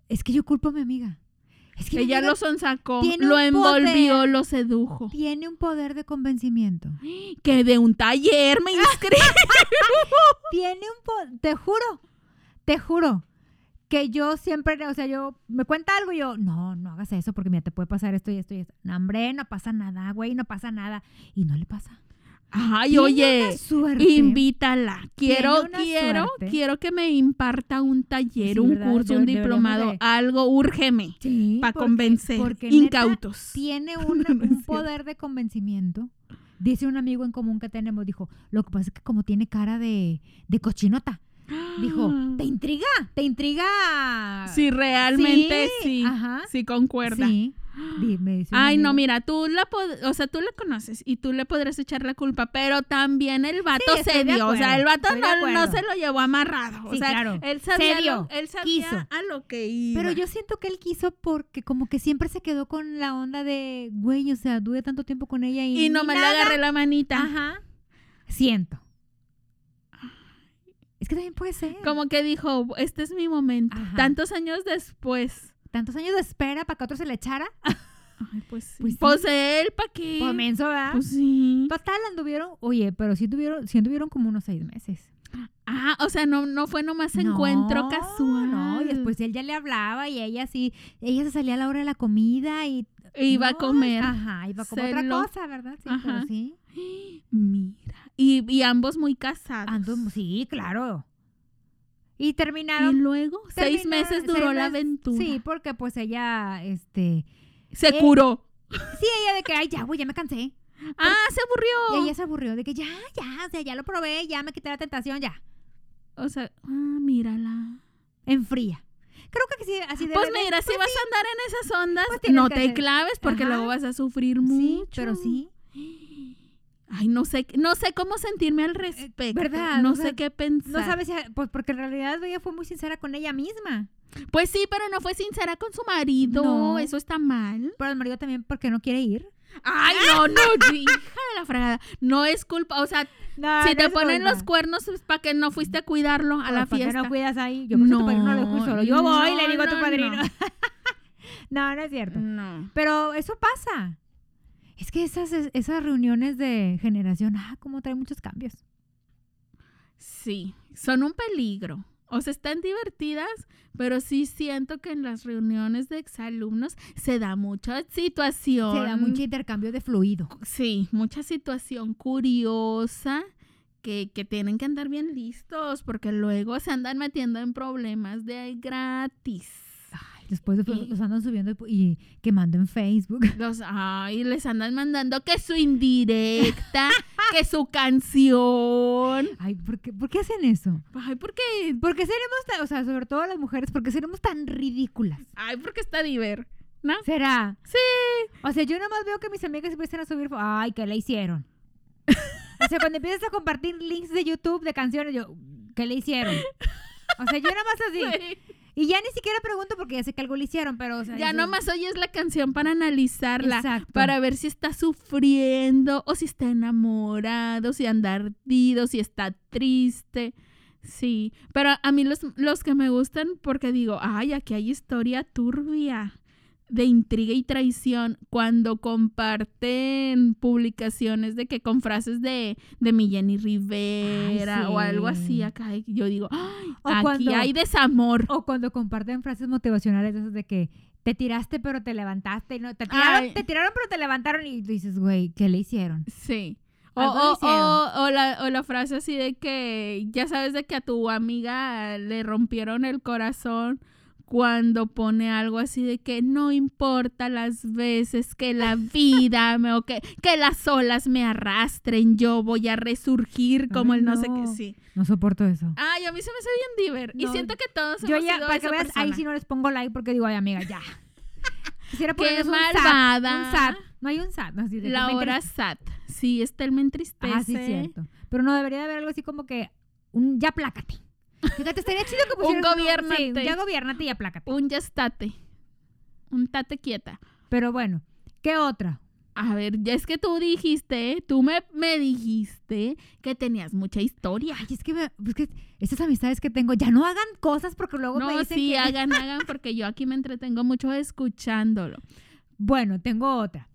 es que yo culpo a mi amiga. Es que Ella lo sonsacó, lo envolvió, poder. lo sedujo. tiene un poder de convencimiento. Que de un taller me inscribí. tiene un poder, te juro, te juro que yo siempre, o sea, yo me cuenta algo y yo, no, no hagas eso porque mira, te puede pasar esto y esto y esto. No, hombre, no pasa nada, güey, no pasa nada. Y no le pasa. Ay, Tiene oye, invítala. Quiero, quiero, suerte. quiero que me imparta un taller, Sí, un ¿verdad? curso, un diplomado, de- algo, úrgeme. Sí, Para convencer. porque Incautos. tiene No, no un cierto. poder de convencimiento. Dice un amigo en común que tenemos, dijo, lo que pasa es que como tiene cara de, de cochinota, dijo, te intriga, te intriga. Si realmente sí, Sí, ajá. sí concuerda. Sí. Di- me dice un Ay, no, mira, tú la o sea, tú la conoces y tú le podrás echar la culpa, pero también el vato Sí, se dio, o sea, el vato no, no se lo llevó amarrado, o Sí, sea, claro, él sabía, se dio, él sabía quiso. a lo que iba. Pero yo siento que él quiso porque como que siempre se quedó con la onda de, güey, o sea, dude tanto tiempo con ella y, y no me le agarré la manita. Ajá. Siento. Es que también puede ser. Como que dijo, este es mi momento. Ajá. Tantos años después. Tantos años de espera para que otro se le echara. Ay, pues sí. Pues sí. Pues él, ¿para qué? Pues menso, ¿verdad? Pues sí. Total, anduvieron, oye, pero sí tuvieron, sí anduvieron como unos seis meses. Ah, o sea, no, no fue nomás encuentro casual. No, y después él ya le hablaba y ella sí, ella se salía a la hora de la comida y... Iba a comer. Ajá, iba a comer otra lo- cosa, ¿verdad? Sí, Ajá. pero sí. Mira. Y, y ambos muy casados. Sí, claro. Y Y terminaron... luego, seis meses duró seis la aventura. Sí, porque pues ella, este... Se Eh, curó. Sí, ella de que, ay, ya, güey, ya me cansé. Ah, se Y aburrió. ella se aburrió de que ya, ya, o sea, ya lo probé, ya me quité la tentación, ya. O sea, ah, mírala. Enfría. Creo que sí, así Pues de- mira, si vas a andar en esas ondas, Pues no te hacer- claves porque Ajá. luego vas a sufrir Sí, mucho. pero sí. Ay, no sé, no sé cómo sentirme al respecto. ¿verdad? No O sea, sé qué pensar. No sabes si, pues porque en realidad ella fue muy sincera con ella misma. Pues sí, pero no fue sincera con su marido. No. Eso está mal. Pero el marido también porque no quiere ir. Ay, no, no, hija de la fregada. No es culpa. O sea, No, si te ponen los cuernos es para que no fuiste a cuidarlo a la fiesta. no cuidas ahí? Yo a tu no lo dejo solo. Yo voy y le No, digo a tu no, padrino. no. No, no es cierto. No. Pero eso pasa. Es que esas, esas reuniones de generación, ah, como trae muchos cambios. Sí, son un peligro. O sea, están divertidas, pero sí siento que en las reuniones de exalumnos se da mucha situación. Se da mucho intercambio de fluido. Sí, mucha situación curiosa que, que tienen que andar bien listos porque luego se andan metiendo en problemas de ahí gratis. Después Y- los andan subiendo y, quemando en Facebook. Los, ay, les andan mandando que su indirecta, que su canción. Ay, ¿por qué, por qué hacen eso? Ay, porque, Porque seremos, tan- o sea, sobre todo las mujeres, porque seremos tan ridículas. ay, porque está diver, ¿no? ¿Será? Sí. O sea, yo nada más veo que mis amigas empiezan a subir, ay, ¿qué le hicieron? O sea, cuando empiezas a compartir links de YouTube de canciones, yo, ¿qué le hicieron? O sea, yo nada más así. Sí. Y ya ni siquiera pregunto porque ya sé que algo le hicieron, pero o sea, Ya eso- nomás oyes la canción para analizarla, Exacto. para ver si está sufriendo o si está enamorado, si anda ardido, si está triste. Sí, pero a mí los, los que me gustan porque digo, ay, aquí hay historia turbia de intriga y traición cuando comparten publicaciones de que con frases de, de mi Jenny Rivera Ay, o algo así sí. acá, yo digo, ay, O aquí cuando- hay desamor. O cuando comparten frases motivacionales de esas de que te tiraste pero te levantaste y no te tiraron, te tiraron pero te levantaron y dices, güey, ¿qué le hicieron? Sí. O, o- o la, o la frase así de que ya sabes de que a tu amiga le rompieron el corazón cuando pone algo así de que no importa las veces que la vida me o que, que las olas me arrastren, yo voy a resurgir como Ay, el no, sé qué. no. Sí. No soporto eso. Ay, a mí se me hace bien diver. y siento que todos Yo hemos ya, sido para que esa veas, ahí sí no les pongo like porque digo, ay, amiga, ya. Quisiera Qué ponerles un SAT, malvada. un SAT. No hay un SAT. No, así de que La hora SAT. Sí, este me entristece. Ah, sí, cierto. Pero no, debería de haber algo así como que un ya plácate. Fíjate, estaría chido que Un pusieran... no, gobiérnate. Sí, ya gobiernate y ya plácate. Un ya estate. Un tate quieta. Pero bueno, ¿qué otra? A ver, ya es que tú dijiste, tú me, me dijiste que tenías mucha historia. Ay, es que, me- es que estas amistades que tengo ya no hagan cosas porque luego me No, dicen sí, que... hagan, hagan, porque yo aquí me entretengo mucho escuchándolo. Bueno, tengo otra.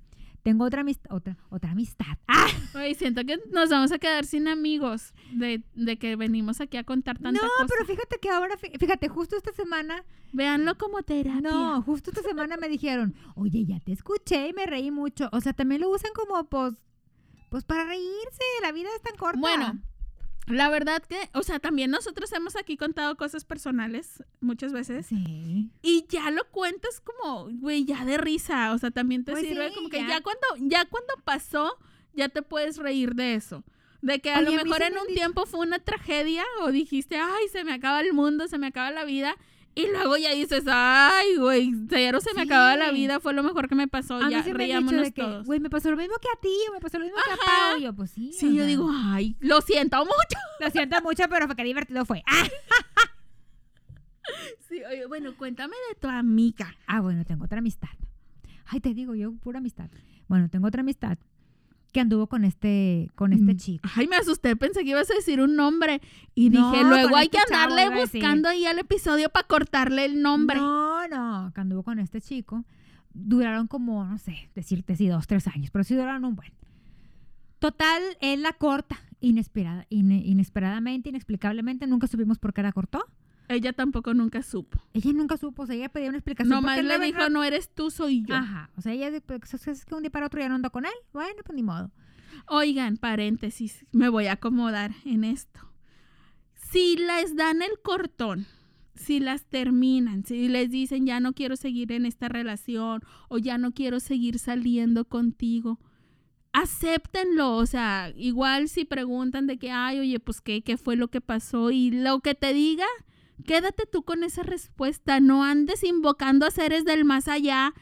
Tengo otra amistad, otra, otra amistad. ¡Ah! Oye, siento que nos vamos a quedar sin amigos de, de que venimos aquí a contar tanta No, cosa. pero fíjate que ahora, fí- fíjate, justo esta semana, Véanlo como terapia. no, justo esta semana me dijeron, oye, ya te escuché y me reí mucho. O sea, también lo usan como, pues, pues para reírse, la vida es tan corta. Bueno, la verdad que, o sea, también nosotros hemos aquí contado cosas personales muchas veces Sí. y ya lo cuentas como, güey, ya de risa, o sea, también te Pues sirve sí, como que ya. ya. cuando ya cuando pasó, ya te puedes reír de eso. De que a Oye, lo mejor en un tiempo fue una tragedia o dijiste, ay, se me acaba el mundo, se me acaba la vida. Y luego ya dices, ay, güey, cero se me acaba la Sí. vida, fue lo mejor que me pasó, A mí ya sí dicho reíámonos de que, todos. güey, me pasó lo mismo que a ti, me pasó lo mismo que a Ajá. Pau. Y yo, pues sí. Sí, yo digo, ay, lo siento mucho. Lo siento mucho, pero qué divertido fue. Ah, Sí, oye, bueno, cuéntame de tu amiga. Ah, bueno, tengo otra amistad. Ay, te digo, yo pura amistad. Bueno, tengo otra amistad que anduvo con este, con este Mm. chico. Ay, me asusté, pensé que ibas a decir un nombre. Y No, dije, luego hay que este chavo andarle buscando ahí al episodio para cortarle el nombre. No, no, que anduvo con este chico. Duraron como, no sé, decirte si dos, tres años, pero sí duraron un buen. Total, él la corta, inesperada, ine- inesperadamente, inexplicablemente, nunca supimos por qué la cortó. Ella tampoco nunca supo. Ella nunca supo, o sea, ella pedía una explicación. Nomás le dijo, no eres tú, soy yo. Ajá, o sea, ella pues, es que un día para otro ya no anda con él. Bueno, pues ni modo. Oigan, paréntesis, me voy a acomodar en esto. Si les dan el cortón, si las terminan, si les dicen ya no quiero seguir en esta relación o ya no quiero seguir saliendo contigo, acéptenlo. O sea, igual si preguntan de que, ay, oye, pues qué, qué fue lo que pasó y lo que te diga, quédate tú con esa respuesta. No andes invocando a seres del más allá.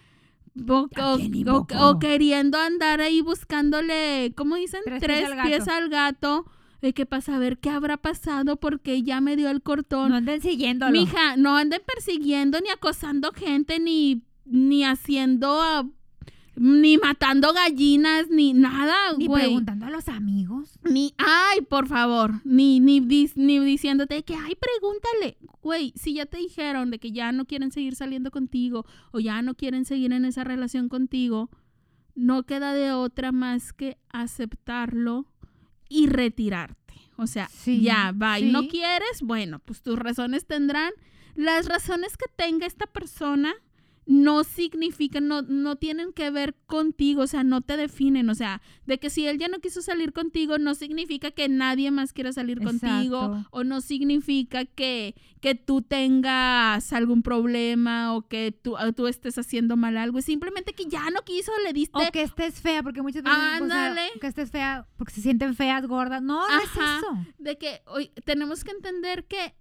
O, ¿A o- o- queriendo andar ahí buscándole, ¿cómo dicen? Tres Tres, pies al gato. pies al gato. De que para saber qué habrá pasado porque ya me dio el cortón. No anden siguiéndolo. Mija, no anden persiguiendo ni acosando gente ni, ni haciendo ni matando gallinas ni nada, Ni güey. preguntando a los amigos. Ni, ay, por favor, ni, ni, dis- ni diciéndote que, ay, pregúntale. Güey, si ya te dijeron de que ya no quieren seguir saliendo contigo o ya no quieren seguir en esa relación contigo, no queda de otra más que aceptarlo y retirarte. O sea, Sí, ya, va, y no sí. quieres, bueno, pues tus razones tendrán. Las razones que tenga esta persona no significan, no, no tienen que ver contigo, o sea, no te definen, o sea, de que si él ya no quiso salir contigo, no significa que nadie más quiera salir contigo, o no significa que, que tú tengas algún problema o que tú, o tú estés haciendo mal algo, es simplemente que ya no quiso, le diste... O que estés fea, porque muchas veces. o sea, Ándale. que estés fea, porque se sienten feas, gordas. No, no Ajá. es eso. de que hoy tenemos que entender que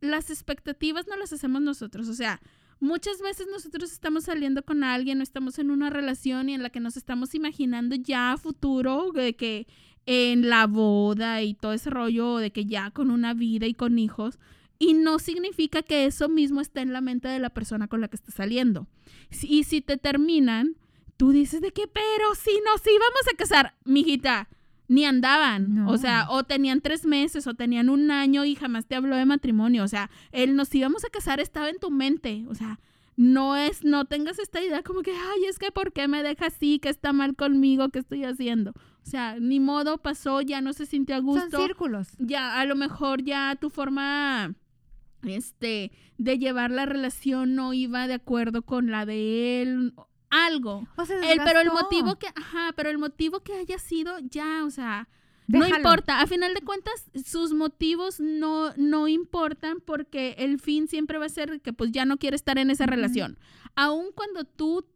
las expectativas no las hacemos nosotros, o sea, muchas veces nosotros estamos saliendo con alguien o estamos en una relación y en la que nos estamos imaginando ya futuro de que en la boda y todo ese rollo de que ya con una vida y con hijos Y no significa que eso mismo esté en la mente de la persona con la que estás saliendo. Y si te terminan, tú dices de que, pero si nos íbamos a casar, mijita, ni andaban. No. O sea, o tenían tres meses o tenían un año y jamás te habló de matrimonio. O sea, el nos íbamos a casar estaba en tu mente. O sea, no es, no tengas esta idea como que, ay, es que ¿por qué me deja así? ¿Qué está mal conmigo? ¿Qué estoy haciendo? O sea, ni modo, pasó, ya no se sintió a Son gusto círculos. ya a lo mejor ya tu forma este de llevar la relación no iba de acuerdo con la de él algo. O sea, el, pero el motivo que ajá pero el motivo que haya sido ya o sea no importa. A final de cuentas sus motivos no no importan porque el fin siempre va a ser que pues ya no quiere estar en esa relación. Aun cuando tú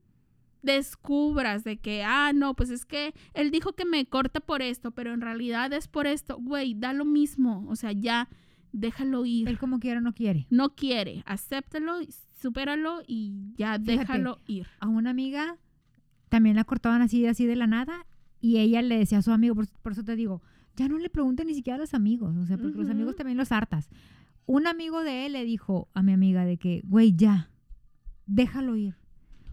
descubras de que, ah, no, pues es que él dijo que me corta por esto, pero en realidad es por esto, güey, da lo mismo, o sea, ya déjalo ir. Él como quiera no quiere. No quiere, acéptalo, supéralo y ya Fíjate. déjalo ir. A una amiga también la cortaban así, así de la nada y ella le decía a su amigo, por, por eso te digo, ya no le pregunten ni siquiera a los amigos, o sea, porque los amigos también los hartas. Un amigo de él le dijo a mi amiga de que, güey, ya, déjalo ir.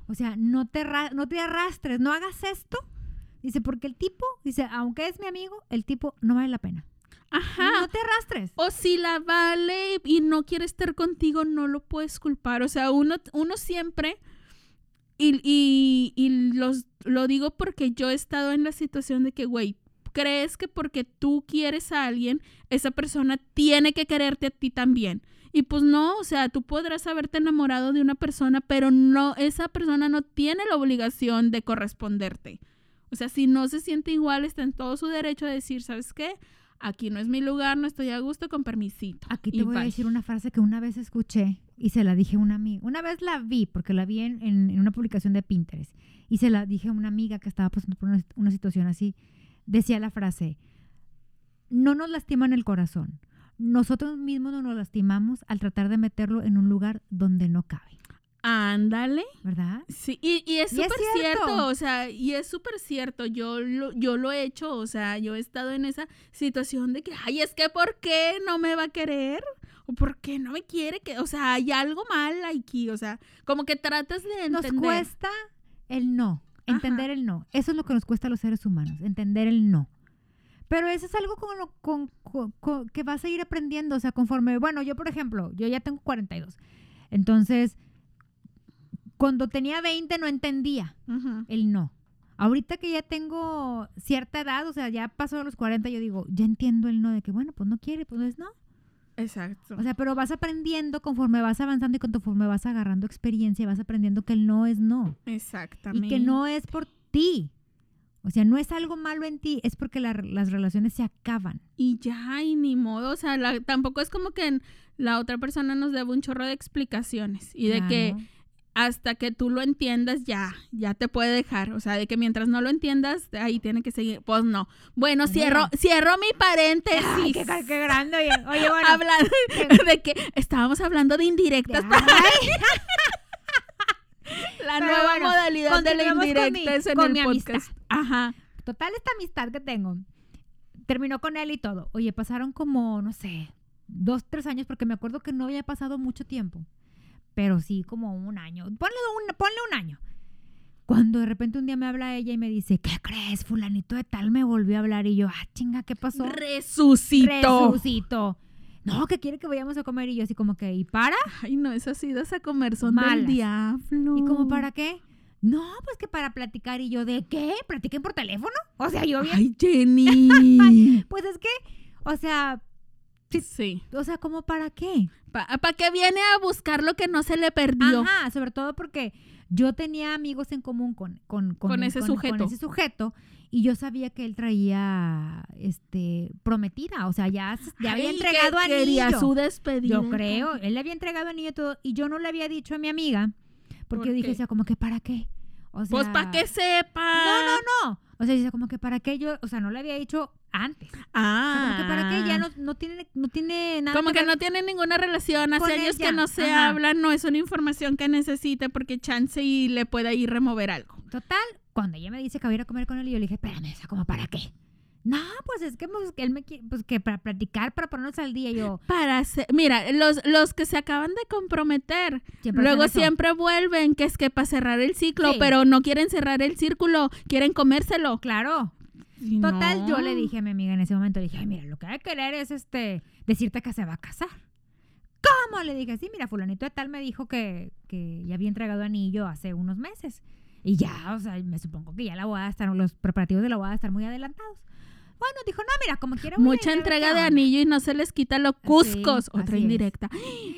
O sea, no te, no te arrastres, no hagas esto. Dice, porque el tipo, dice, aunque es mi amigo, el tipo no vale la pena. Ajá. No te arrastres. O si la vale y no quiere estar contigo, no lo puedes culpar. O sea, uno, uno siempre, y, y, y los, lo digo porque yo he estado en la situación de que, güey, crees que porque tú quieres a alguien, esa persona tiene que quererte a ti también. Y pues no, o sea, tú podrás haberte enamorado de una persona, pero no, esa persona no tiene la obligación de corresponderte. O sea, si no se siente igual, está en todo su derecho de decir, ¿sabes qué? Aquí no es mi lugar, no estoy a gusto con permisito. Aquí te Y voy a decir una frase que una vez escuché y se la dije a una amiga. Una vez la vi, porque la vi en, en- en una publicación de Pinterest, y se la dije a una amiga que estaba pasando por una, una situación así. Decía la frase, no nos lastiman el corazón. Nosotros mismos no nos lastimamos al tratar de meterlo en un lugar donde no cabe, Ándale. ¿verdad? Sí, y, y es súper cierto. cierto. o sea, y es súper cierto. Yo lo, yo lo he hecho, o sea, yo he estado en esa situación de que, ay, es que ¿por qué no me va a querer? ¿O por qué no me quiere? que O sea, hay algo mal aquí, o sea, como que tratas de Nos entender. cuesta el no, Ajá. entender el no. Eso es lo que nos cuesta a los seres humanos, entender el no. Pero eso es algo con lo, con- con- con- que vas a ir aprendiendo, o sea, conforme, bueno, yo por ejemplo, yo ya tengo 42. Entonces, cuando tenía 20 no entendía el no. Ahorita que ya tengo cierta edad, o sea, ya pasó los 40, yo digo, ya entiendo el no de que, bueno, pues no quiere, pues no es no. Exacto. O sea, pero vas aprendiendo conforme vas avanzando y conforme vas agarrando experiencia, vas aprendiendo que el no es no. Exactamente. Y que no es por ti. O sea, no es algo malo en ti, es porque la- las relaciones se acaban. Y ya, y ni modo, o sea, la- tampoco es como que la otra persona nos debe un chorro de explicaciones y de que. Hasta que tú lo entiendas ya, ya te puede dejar, o sea, de que mientras no lo entiendas, ahí tiene que seguir, pues no. Bueno, cierro, cierro mi paréntesis. Ay, qué, qué grande. Oye, oye bueno. Hablando de que estábamos hablando de indirectas, la pero nueva bueno, modalidad de la mi- indirecta es en con el mi podcast. amistad. Ajá. total, esta amistad que tengo terminó con él y todo. Oye, pasaron como, no sé, dos, tres años, porque me acuerdo que no había pasado mucho tiempo. Pero sí, como un año. Ponle un, ponle un año. Cuando de repente un día me habla ella y me dice, ¿qué crees? Fulanito de tal me volvió a hablar. Y yo, ah, chinga, ¿qué pasó? Resucitó. Resucitó. No, que quiere que vayamos a comer. Y yo así como que, ¿y para? Ay, no, esas idas a comer son del Malas. diablo. ¿Y como para qué? No, pues que para platicar. Y yo, ¿de qué? ¿Platiquen por teléfono? O sea, yo bien. Ay, Jenny. Pues es que, o sea, Sí. sí. o sea, ¿como para qué? ¿Para qué viene a buscar lo que no se le perdió? Ajá, sobre todo porque yo tenía amigos en común con, con, Con ese sujeto. ese sujeto y yo sabía que él traía este prometida, o sea, ya, ya había Ay, entregado que quería anillo. su despedida. Yo creo, él le había entregado anillo y todo y yo no le había dicho a mi amiga porque ¿Por yo dije, o sea, como que para qué? O sea, Pues para que sepa. No, no, no. O sea, dice como que para qué yo, o sea, no le había dicho antes. O sea, Ah. como que para qué ya no, no tiene no tiene nada Como que no tienen ninguna relación, hace años ella. que no se Ajá. hablan, no es una información que necesite porque chance y le pueda ir remover algo. Total, cuando ella me dice que voy a ir a comer con él, yo le dije, espérame, o sea, ¿como para qué? No, pues es que, pues, que él me quiere, pues que para platicar, para ponernos al día, yo. Para hacer, mira, los, los que se acaban de comprometer, Siempre luego siempre vuelven, que es que para cerrar el ciclo, Sí. pero no quieren cerrar el círculo, quieren comérselo. Claro. Total, no. yo le dije a mi amiga en ese momento, le dije, ay, mira, lo que hay que querer es este, decirte que se va a casar. ¿Cómo? Le dije, sí, mira, fulanito de tal me dijo que, que ya había entregado anillo hace unos meses. Y ya, o sea, me supongo que ya la boda estar, los preparativos de la boda están muy adelantados. Bueno, dijo, no, mira, como quiera. Mucha entrega de onda". anillo y no se les quita lo cuscos. Otra es. indirecta.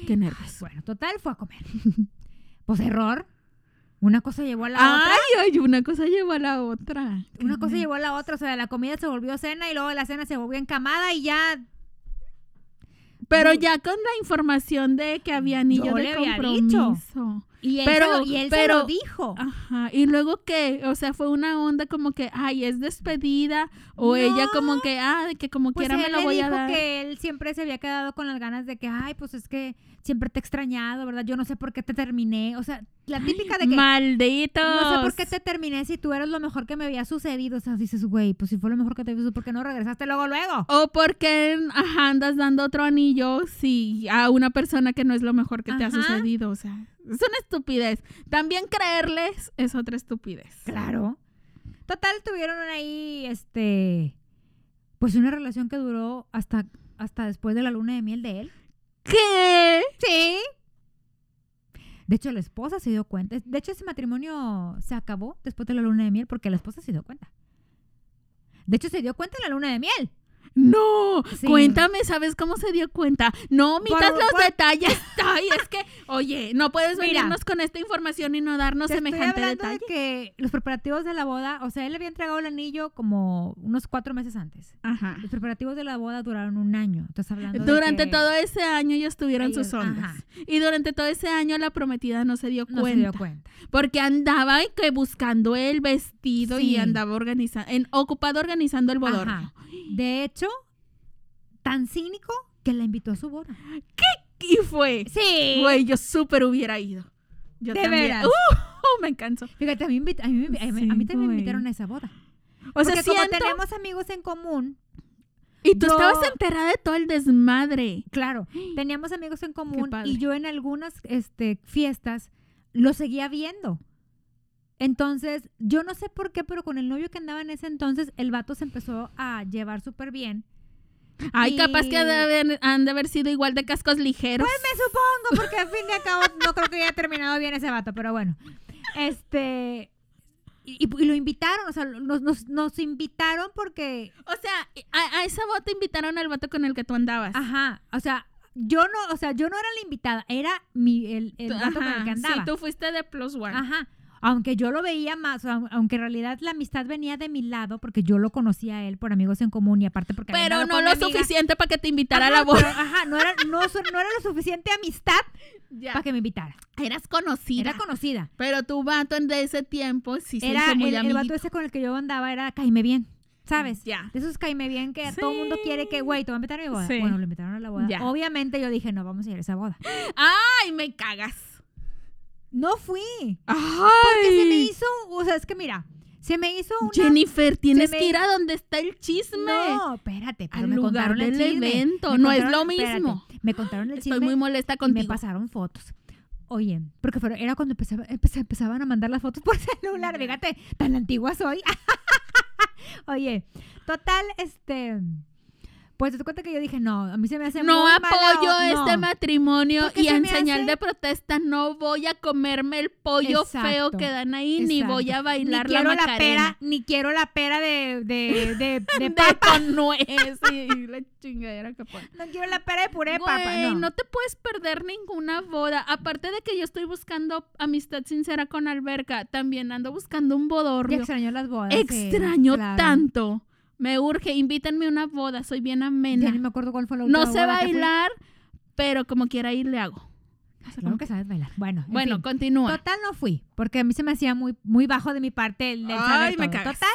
Qué nervios. Bueno, total, fue a comer. pues error. Una cosa llevó a la otra. Ay, ay, una cosa lleva a la otra. Una cosa llevó a la otra, o sea, la comida se volvió cena y luego la cena se volvió encamada y ya Pero ya con la información de que había anillo Yo de le había dicho. Y él, Pero- se, lo, y él se pero- lo dijo. Ajá. Y luego que, o sea, fue una onda como que, ay, es despedida. O No. ella como que, ah, de que como Pues quiera me lo voy a dijo dar. que él siempre se había quedado con las ganas de que, ay, pues es que siempre te he extrañado, ¿verdad? Yo no sé por qué te terminé. O sea, la típica de que Malditos. no sé por qué te terminé si tú eres lo mejor que me había sucedido. O sea, dices, güey, pues si fue lo mejor que te había sucedido, ¿por qué no regresaste luego, luego? O porque ajá, andas dando otro anillo si a una persona que no es lo mejor que te ha sucedido. O sea, es una estupidez. También creerles es otra estupidez. Claro. Total, tuvieron ahí, este, pues una relación que duró hasta, hasta después de la luna de miel de él. ¿Qué? Sí. De hecho, la esposa se dio cuenta. De hecho, ese matrimonio se acabó después de la luna de miel porque la esposa se dio cuenta. De hecho, se dio cuenta en la luna de miel. No, Sí. cuéntame, ¿sabes cómo se dio cuenta? No omitas los por- detalles. Ay, es que, oye, no puedes Mira. venirnos con esta información y no darnos Te estoy semejante hablando detalle. de que los preparativos de la boda, o sea, él le había entregado el anillo como unos cuatro meses antes. Ajá. Los preparativos de la boda duraron un año. Estás hablando de Durante que todo ese año ellos tuvieron ellos- sus ondas. ajá. Y durante todo ese año la prometida no se dio no se cuenta. dio cuenta. Porque andaba y que buscando el vestido y andaba organizando, ocupado organizando el bodorrio. Ajá. De hecho, tan cínico que la invitó a su boda. Y fue. Sí. Güey, yo súper hubiera ido. Yo De también. veras. Uh, me canso. Fíjate, a mí, me invit- a mí, me- a mí- Sí, a mí también me invitaron a esa boda. O sea, Porque como siento- tenemos amigos en común, Y tú yo- estabas enterada de todo el desmadre. claro, teníamos amigos en común y yo en algunas este, fiestas lo seguía viendo. Entonces, yo no sé por qué, pero con el novio que andaba en ese entonces, el vato se empezó a llevar súper bien. Ay, Y- capaz que han de, haber, han de haber sido igual de cascos ligeros. Pues me supongo, porque al fin y al cabo no creo que haya terminado bien ese vato, pero bueno. Este. Y, y lo invitaron, o sea, nos, nos, nos invitaron porque O sea, a, a esa bota invitaron al vato con el que tú andabas. Ajá, o sea, yo no, o sea, yo no era la invitada, era mi, el, el vato con el que andaba. Sí, tú fuiste de plus one. Ajá. Aunque yo lo veía más, aunque en realidad la amistad venía de mi lado, porque yo lo conocía a él por amigos en común y aparte porque Pero no lo amiga. suficiente para que te invitara a la boda. pero, ajá, no era, no, era lo suficiente amistad Ya. para que me invitara. Eras conocida. Era conocida. Pero tu vato en de ese tiempo sí se Era hizo muy el, el vato ese con el que yo andaba, era caime bien, ¿sabes? Ya. De esos caime bien que todo el mundo quiere que, güey, te voy a invitar a mi boda. Sí. Bueno, lo invitaron a la boda. Ya. Obviamente yo dije, no, vamos a ir a esa boda. Ay, me cagas. No fui. Porque se me hizo, o sea, es que mira, se me hizo una... Jennifer, tienes me- que ir a donde está el chisme. No, espérate, pero Al me lugar contaron el del chisme. evento, Me no es lo espérate, mismo. me contaron el Estoy chisme muy molesta y me contigo. pasaron fotos. Oye, porque fueron- era cuando empezaba, empezaban a mandar las fotos por celular. Fíjate, tan antigua soy. Oye, total, este... Pues te das cuenta que yo dije, no, a mí se me hace No muy apoyo mala- no. este matrimonio y en señal hace- de protesta no voy a comerme el pollo Exacto, feo que dan ahí ni voy a bailar ni la quiero la, macarena. pera, ni quiero la pera de, de, de, de papa. con nuez y la chingadera que pone. No quiero la pera de puré de papa, no. no te puedes perder ninguna boda. Aparte de que yo estoy buscando amistad sincera con Alberca, también ando buscando un bodorrio. extrañó las bodas. sí, Extraño claro. Me urge, invítenme a una boda, soy bien amena. Ya ni me acuerdo cuál fue la última No sé boda bailar, pero como quiera ir le hago. Claro que sabes bailar. Bueno, en Bueno, fin. continúa. Total no fui, porque a mí se me hacía muy, muy bajo de mi parte el, el saber Ay, me todo. cagas. Total,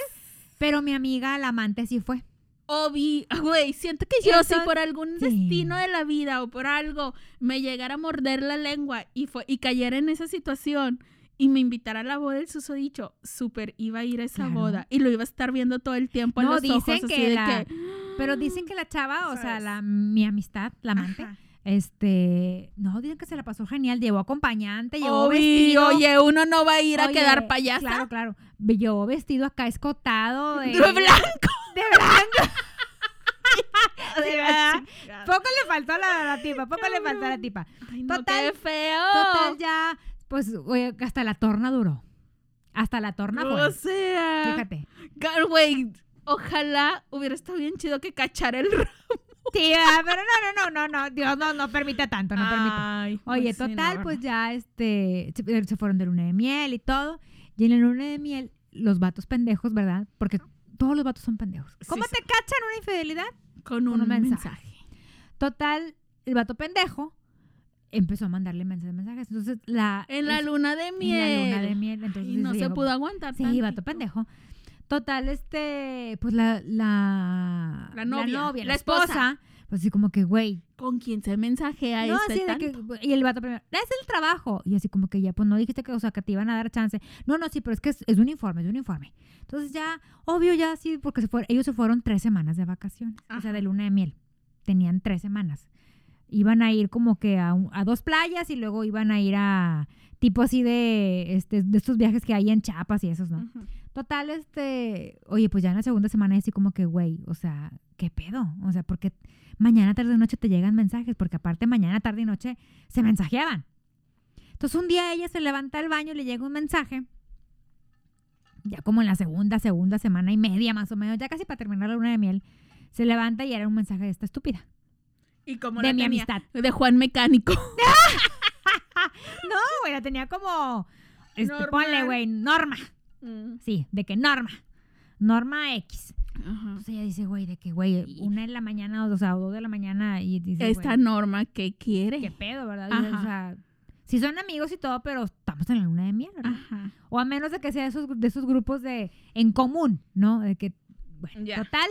pero mi amiga, la amante, sí fue. Obi, güey, siento que yo si por algún sí. destino de la vida o por algo me llegara a morder la lengua y fue y cayera en esa situación y me invitara a la boda del susodicho, súper iba a ir a esa Claro. boda y lo iba a estar viendo todo el tiempo No, los dicen ojos así que de la- que Pero dicen que la chava, o sea, la, mi amistad, la amante, Ajá. este, no, dicen que se la pasó genial, llevó acompañante, llevó Oye, vestido. oye, uno no va a ir a quedar payasa. Claro, claro. Llevó vestido acá escotado de, De blanco. de blanco. De. Poco le faltó a la, la tipa, poco le faltó a la tipa. Ay, no, Total- qué feo. Total, ya, pues, oye, hasta la torna duró. Hasta la torna fue. O sea, Fíjate. God, ojalá hubiera estado bien chido que cachara el ramo. Sí, ah, pero no, no, no, no, no, Dios no, no permite tanto, no permite. Ay, Oye, pues sí, total, pues ya este se, se fueron de luna de miel y todo. Y en la luna de miel, los vatos pendejos, ¿verdad? Porque todos los vatos son pendejos. ¿Cómo Sí, te cachan una infidelidad? con un un, mensaje. mensaje. Total, el vato pendejo empezó a mandarle mensajes, mensajes. Entonces, la. En la es- luna de en miel. la luna de miel. Entonces, y no se llegó- pudo aguantar. Sí, tantito. vato pendejo. Total, este, pues la, la, La novia, la, la esposa, esposa. pues así como que, güey, ¿Con quién se mensajea no, este así de que, y el vato primero, es el trabajo, y así como que ya, pues no dijiste que, o sea, que te iban a dar chance, no, no, sí, pero es que es, es un informe, es un informe, entonces ya, obvio ya, sí, porque se fueron, ellos se fueron tres semanas de vacaciones, o sea, de luna de miel, tenían tres semanas, iban a ir como que a, a dos playas y luego iban a ir a, tipo así de, este, de estos viajes que hay en Chiapas y esos, ¿no? Ujú. Total, este, oye, pues ya en la segunda semana así como que, güey, o sea, ¿qué pedo? O sea, porque mañana, tarde y noche te llegan mensajes, porque aparte mañana, tarde y noche se mensajeaban. Entonces un día ella se levanta al baño y le llega un mensaje, ya como en la segunda, segunda semana y media más o menos, ya casi para terminar la luna de miel, se levanta y era un mensaje de esta estúpida, Y como de la mi tenía, amistad. De Juan Mecánico. No, güey, la tenía como, este, ponle, güey, Norma. Sí, de que Norma. Norma X. Ajá. Entonces ella dice, güey, de que, güey, una en la mañana, o sea, o dos de la mañana, y dice, Esta norma que quiere. qué pedo, ¿verdad? Ajá. O sea, sí son amigos y todo, pero estamos en la luna de miel, ¿verdad? Ajá. O a menos de que sea esos, de esos grupos de en común, ¿no? De que, bueno, total,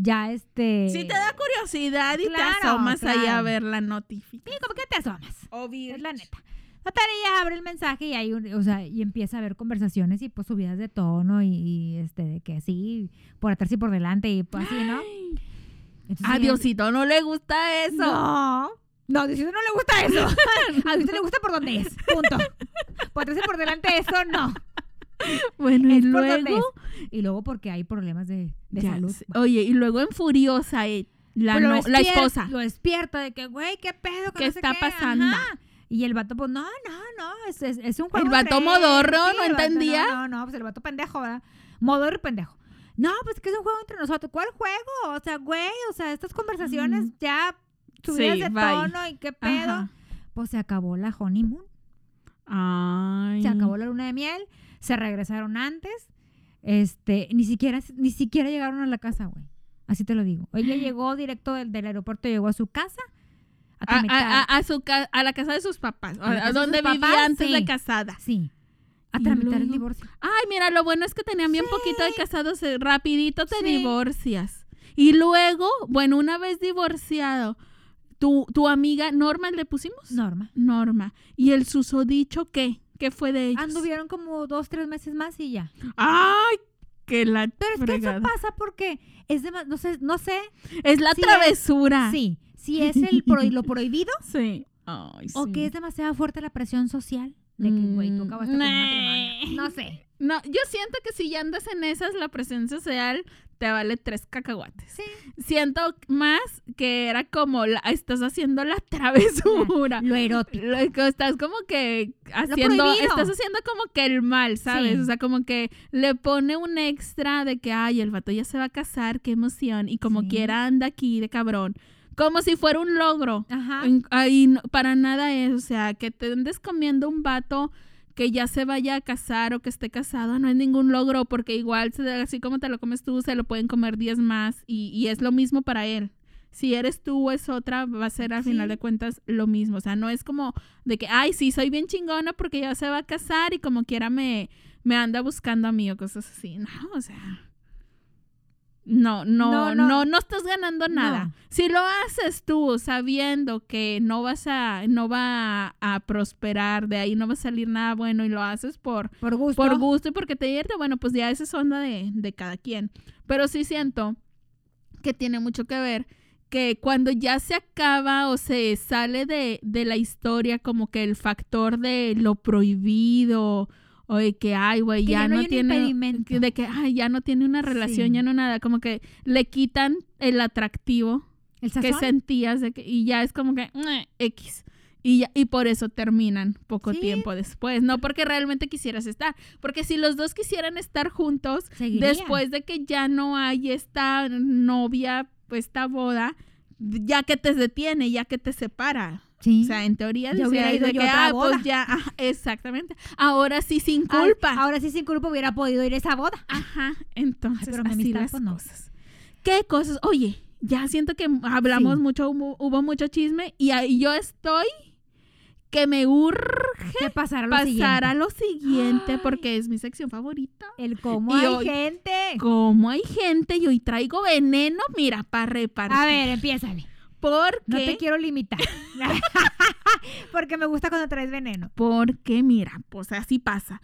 ya este... Si te da curiosidad y Claro, te asomas ahí a claro. ver la Sí, notificación. como que te asomas. Obvio. Es la neta. Total, ella abre el mensaje y hay un- o sea, y empieza a ver conversaciones y pues subidas de tono y, y, este de que sí, por atrás y por delante y pues así, ¿no? Entonces A ella- no le gusta eso. No. No, a Diosito no le gusta eso. A Diosito le gusta por donde es. Punto. Por atrás y por delante eso no. Bueno, y Es luego. Y luego porque hay problemas de, de salud. Oye, y luego en Furiosa, eh, la, no- la esposa. Lo despierta de que, güey, ¿qué pedo? que ¿Qué no sé está pasando? Ajá. Y el vato, pues, no, no, no, es, es, es un juego. El vato modorro. ¿no vato- entendía? No, no, pues el vato pendejo, ¿verdad? Modorro y pendejo. No, pues que es un juego entre nosotros. ¿Cuál juego? O sea, güey, o sea, estas conversaciones Mm. ya subidas Sí, de bye. tono y qué pedo. Ajá. Pues se acabó la honeymoon. Ay. Se acabó la luna de miel, se regresaron antes, este, ni siquiera, ni siquiera llegaron a la casa, güey. Así te lo digo. Ella llegó directo del, del aeropuerto, llegó a su casa a A, su ca- a la casa de sus papás, A donde vivía papás, antes sí. de casada. sí, a tramitar el divorcio. Ay, mira, lo bueno es que tenían bien poquito de casados, eh, rapidito te Sí. divorcias. Y luego, bueno, una vez divorciado, tu, tu amiga Norma le pusimos. Norma. Norma. ¿Y el susodicho qué? ¿Qué fue de ellos? Anduvieron como dos, tres meses más y ya. Ay, que la Pero es que eso pasa porque es de, no sé, no sé, Es la travesura. sí, si es el pro- lo prohibido Sí. Ay, o sí. que es demasiado fuerte la presión social de que, güey, tú Mm, acabaste con un nah. matrimonio. No sé. No, yo siento que si ya andas en esas, la presión social te vale tres cacahuates. Sí. Siento más que era como la, estás haciendo la travesura. Lo erótico. Lo estás como que haciendo, estás haciendo como que el mal, ¿sabes? Sí. O sea, como que le pone un extra de que, ay, el vato ya se va a casar, qué emoción, y como Sí. quiera anda aquí de cabrón. Como si fuera un logro. Ajá. Para nada es, o sea, que te andes comiendo un vato que ya se vaya a casar o que esté casado, no es ningún logro, porque igual, se- así como te lo comes tú, se lo pueden comer 10 más y, y es lo mismo para él. Si eres tú o es otra, va a ser al Sí. final de cuentas lo mismo. O sea, no es como de que, ay, sí, soy bien chingona porque ya se va a casar y como quiera me, me anda buscando a mí o cosas así. No, o sea. No, no, No, no, no. no, estás ganando nada. No. Si lo haces tú sabiendo que no vas a, no va a, a prosperar, de ahí no va a salir nada bueno y lo haces por, Por gusto. por gusto y porque te divierte, bueno, pues ya esa es onda de, de cada quien. Pero sí siento que tiene mucho que ver que cuando ya se acaba o se sale de, de la historia como que el factor de lo prohibido o de que, ay, güey, ya, ya no tiene, impedimento. de que, ay, ya no tiene una relación, Sí. ya no nada, como que le quitan el atractivo El que sentías de que, y ya es como que "Meh, X. Y, ya- y por eso terminan poco Sí. tiempo después. No porque realmente quisieras estar. Porque si los dos quisieran estar juntos, después de que ya no hay esta novia, esta boda, ya que te detiene, ya que te separa. Sí. O sea, en teoría Ya hubiera ido de yo que, a otra ah, pues boda". ya, ajá, exactamente. Ahora sí sin Ay, culpa. ahora sí sin culpa hubiera podido ir a esa boda. Ajá, entonces Ay, pero así las pues, no. cosas. ¿Qué cosas? Oye, ya siento que hablamos Sí. mucho, hubo, hubo mucho chisme y ahí yo estoy que me urge ¿Qué pasará lo pasar siguiente? a lo siguiente Ay. porque es mi sección favorita. El cómo Y hay hoy- gente. Como hay gente y hoy traigo veneno, mira, para repartir. A ver, empiézale. ¿Por No te quiero limitar. Porque me gusta cuando traes veneno. Porque mira, pues así pasa.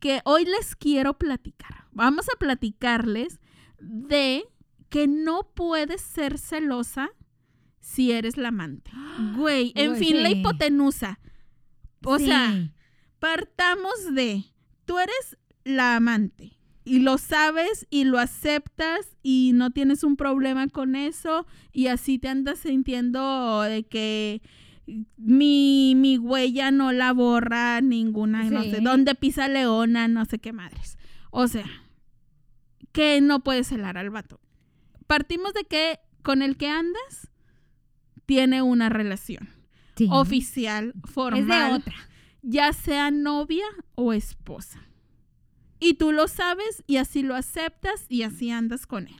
Que hoy les quiero platicar. Vamos a platicarles de que no puedes ser celosa si eres la amante. Güey, en Güey, fin, la hipotenusa. O Sí. sea, partamos de, tú eres la amante y lo sabes y lo aceptas y no tienes un problema con eso y así te andas sintiendo de que mi, mi huella no la borra ninguna, no sé, dónde pisa leona, no sé qué madres. O sea, que no puedes celar al vato. Partimos de que con el que andas tiene una relación Sí. oficial, formal Es de otra. ya sea novia o esposa. Y tú lo sabes y así lo aceptas y así andas con él.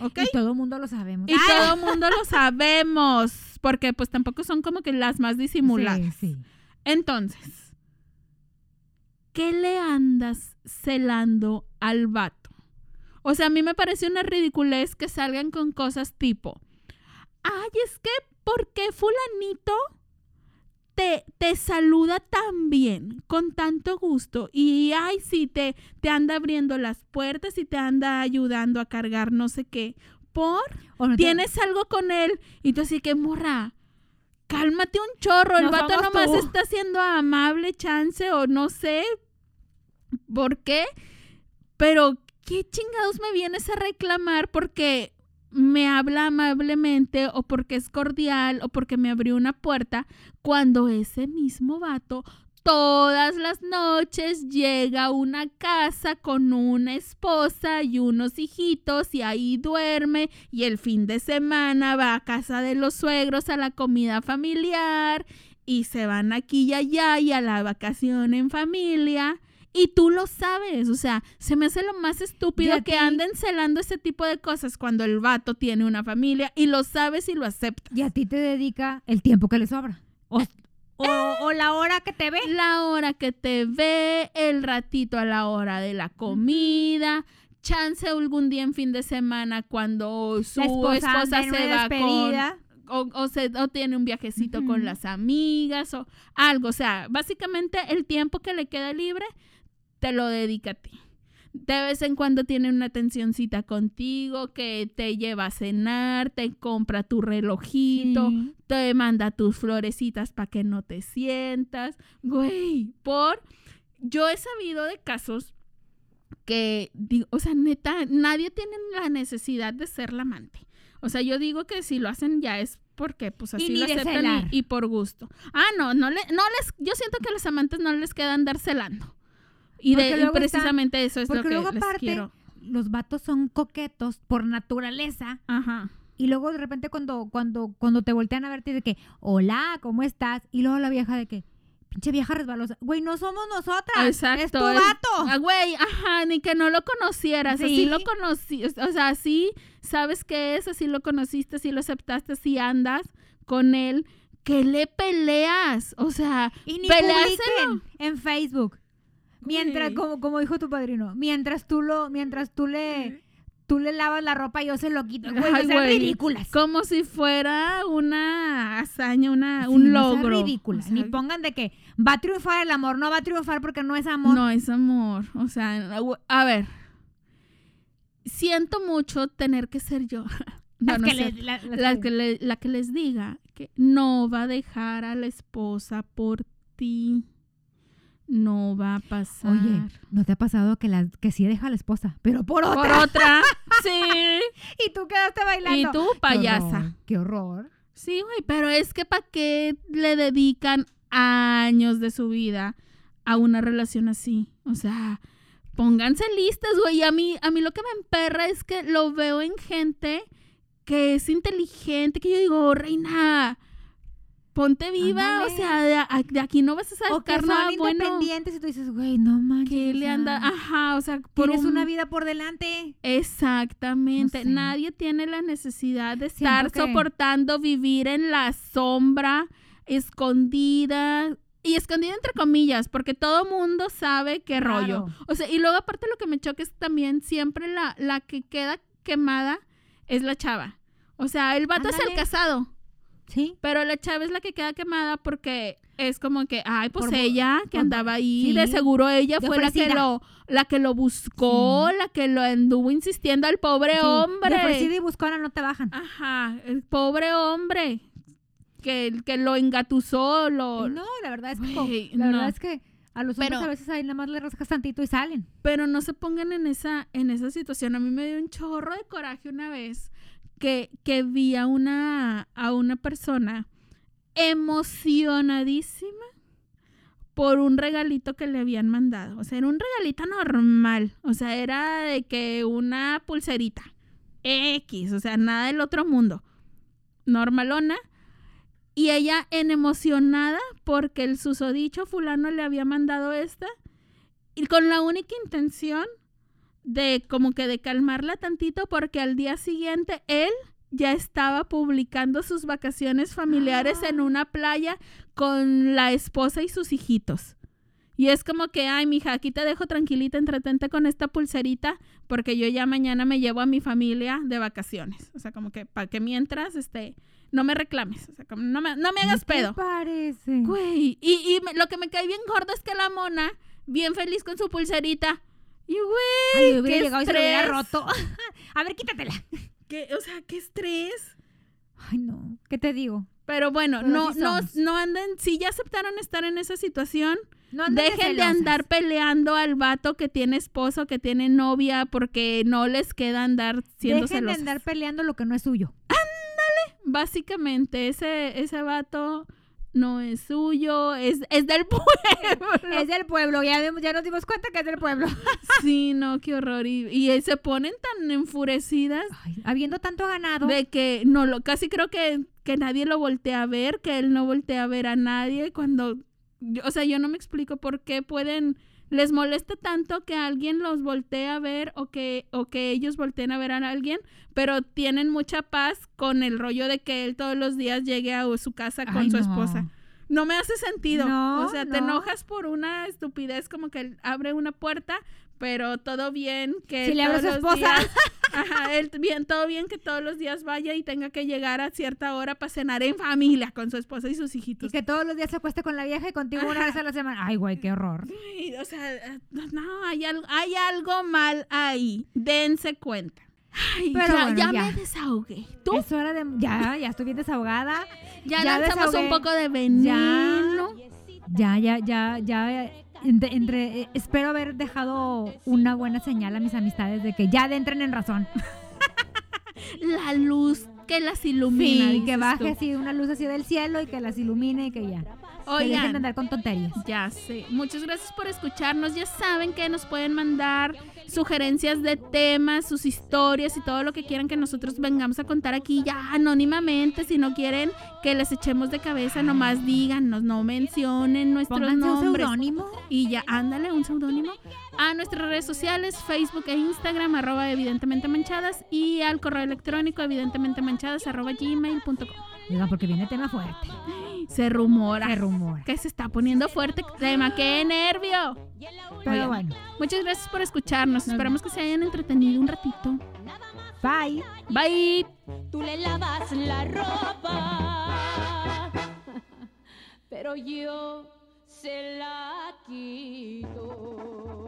¿Ok? Y todo el mundo lo sabemos. Y todo el mundo lo sabemos, porque pues tampoco son como que las más disimuladas. Sí, sí. Entonces, ¿qué le andas celando al vato? O sea, a mí me parece una ridiculez que salgan con cosas tipo, ay, es que, ¿por qué fulanito te, te saluda tan bien, con tanto gusto? Y, ay, sí, te, te anda abriendo las puertas y te anda ayudando a cargar no sé qué. ¿Por? Te- tienes algo con él y tú así que morra cálmate un chorro el No vato nomás tú. está siendo amable chance o no sé por qué pero qué chingados me vienes a reclamar porque me habla amablemente o porque es cordial o porque me abrió una puerta cuando ese mismo vato todas las noches llega a una casa con una esposa y unos hijitos y ahí duerme y el fin de semana va a casa de los suegros a la comida familiar y se van aquí y allá y a la vacación en familia. Y tú lo sabes, o sea, se me hace lo más estúpido que anden celando ese tipo de cosas cuando el vato tiene una familia y lo sabes y lo aceptas. Y a ti te dedica el tiempo que le sobra. O, o- o la hora que te ve. La hora que te ve, el ratito a la hora de la comida, chance algún día en fin de semana cuando su La esposa, se va con o, o se, o tiene un viajecito con las amigas o algo. O sea, básicamente el tiempo que le queda libre te lo dedica a ti. De vez en cuando tiene una atencioncita contigo que te lleva a cenar, te compra tu relojito, Sí. te manda tus florecitas para que no te sientas. Güey, por... Yo he sabido de casos que, digo, o sea, neta, nadie tiene la necesidad de ser la amante. O sea, yo digo que si lo hacen ya es porque pues así lo aceptan y, y por gusto. Ah, no, no, le, no les, yo siento que a los amantes no les queda andar celando. Y, de, y precisamente eso es lo Porque que luego les aparte, quiero. los vatos son coquetos por naturaleza. Ajá. Y luego de repente cuando, cuando, cuando te voltean a verte de que, hola, ¿cómo estás? Y luego la vieja de que, pinche vieja resbalosa. Güey, no somos nosotras. Exacto. Es tu vato. Ah, güey, ajá, ni que no lo conocieras. Así Sí. lo conocí. O sea, así sabes qué es, así lo conociste, así lo aceptaste, así andas con él. ¿Qué le peleas? O sea, Y ni publiquen en Facebook. Mientras, como, como dijo tu padrino, mientras tú lo, mientras tú le tú le lavas la ropa y yo se lo quito. Güey, no Ay, sean güey. ridículas. Como si fuera una hazaña, una, Sí, un no logro. ridículas. O sea, Ni pongan de que va a triunfar el amor, no va a triunfar porque no es amor. No es amor. O sea, a ver. Siento mucho tener que ser yo. No, Las no que es le- cierto. la- las la, que- que le- la que les diga que no va a dejar a la esposa por ti. No va a pasar. Oye, ¿no te ha pasado que, la, que sí deja a la esposa? Pero por otra. Por otra. sí. Y tú quedaste bailando. Y tú, Qué payasa. horror, Qué horror. Sí, güey, pero es que ¿para qué le dedican años de su vida a una relación así? O sea, pónganse listas, güey. A mí, a mí lo que me emperra es que lo veo en gente que es inteligente, que yo digo, reina, ponte viva, Ándale. o sea, de, aquí no vas a O sacar son nada bueno. independientes y tú dices, güey, no manches. Que o le anda, ajá, o sea, por Tienes un- una vida por delante. Exactamente. No sé. Nadie tiene la necesidad de estar que- soportando vivir en la sombra, escondida. Y escondida entre comillas, porque todo mundo sabe qué rollo. O sea, y luego aparte lo que me choca es también siempre la, la que queda quemada es la chava. O sea, el vato es el casado, Sí. pero la chava es la que queda quemada porque es como que, ay, pues Por ella que por- andaba ahí, sí, de seguro ella de fue la que ofrecida. lo, la que lo buscó, la que lo anduvo insistiendo al pobre sí. hombre. De ofrecida y buscona no te bajan. Ajá, el pobre hombre que, que lo engatusó, lo... no, la verdad es que, Güey, la no. verdad es que a los hombres Pero- a veces ahí nada más le rascas tantito y salen. pero no se pongan en esa, en esa situación. A mí me dio un chorro de coraje una vez que, que vi a una, a una persona emocionadísima por un regalito que le habían mandado. O sea, era un regalito normal. O sea, era de que una pulserita. X, o sea, nada del otro mundo. Normalona. Y ella en emocionada porque el susodicho fulano le había mandado esta. Y con la única intención de como que de calmarla tantito porque al día siguiente él ya estaba publicando sus vacaciones familiares en una playa con la esposa y sus hijitos. Y es como que, ay, mija, aquí te dejo tranquilita, entretente con esta pulserita, porque yo ya mañana me llevo a mi familia de vacaciones. O sea, como que para que mientras, este, no me reclames. O sea, como no me, no me hagas ¿Qué pedo. parece? Güey, y, y me- lo que me cae bien gordo es que la mona, bien feliz con su pulserita. Y Ay, güey, hubiera qué llegado y se lo hubiera estrés. roto. a ver, quítatela. qué- o sea, qué estrés. Ay, no. ¿Qué te digo? Pero bueno, Pero no, no, no anden, si ya aceptaron estar en esa situación, No dejen de andar peleando al vato que tiene esposo, que tiene novia, porque no les queda andar siendo Dejen de andar peleando lo que no es suyo. Básicamente, ese, ese vato no es suyo, es, es del pueblo. Es del pueblo. Ya, ya nos dimos cuenta que es del pueblo. Sí, no, qué horror. Y, y se ponen tan enfurecidas Ay, habiendo tanto ganado. de que no lo, casi creo que, que nadie lo voltea a ver, que él no voltea a ver a nadie cuando, yo- o sea, yo no me explico por qué pueden, les molesta tanto que alguien los voltee a ver o que, o que ellos volteen a ver a alguien, pero tienen mucha paz con el rollo de que él todos los días llegue a su casa con Ay, su no. esposa. No me hace sentido. No, o sea, te no. enojas por una estupidez como que él abre una puerta, pero todo bien que Si le su esposa. días- ajá, él bien, todo bien que todos los días vaya y tenga que llegar a cierta hora para cenar en familia con su esposa y sus Y hijitos. que todos los días se acueste con la vieja y contigo una vez a la semana. Ay, güey, qué horror. Ay, o sea, eh, no, hay algo, hay algo mal ahí. Dense cuenta. Ay, Pero ya, bueno, ya ya. me desahogué. ¿Tú? Es hora de. Ya, ya estoy bien desahogada. Ya, ya lanzamos desahogué. un poco de veneno. Ya, ya, ya, ya. Entre, entre- eh, espero haber dejado una buena señal a mis amistades de que ya entren en razón. La luz que las ilumina. Sí, dices que tú. baje así una luz así del cielo y que las ilumine y que ya. Que dejen de Oigan, andar con tonterías. Ya sé. Muchas gracias por escucharnos. Ya saben que nos pueden mandar sugerencias de temas, sus historias y todo lo que quieran que nosotros vengamos a contar aquí ya anónimamente. Si no quieren que les echemos de cabeza, nomás díganos, no mencionen nuestros Pónganse un nombres. seudónimo. Y ya, ándale, un seudónimo. A nuestras redes sociales, Facebook e Instagram, arroba evidentemente manchadas. Y al correo electrónico, evidentemente manchadas, arroba gmail.com. Oigan, porque viene tema fuerte. Se rumora. Se rumora. que se está poniendo fuerte el tema. ¡Qué nervio! Pero Oigan, bueno. Muchas gracias por escucharnos. Esperamos que se hayan entretenido un ratito. Bye. Bye. Tú le lavas la ropa, pero yo se la quito.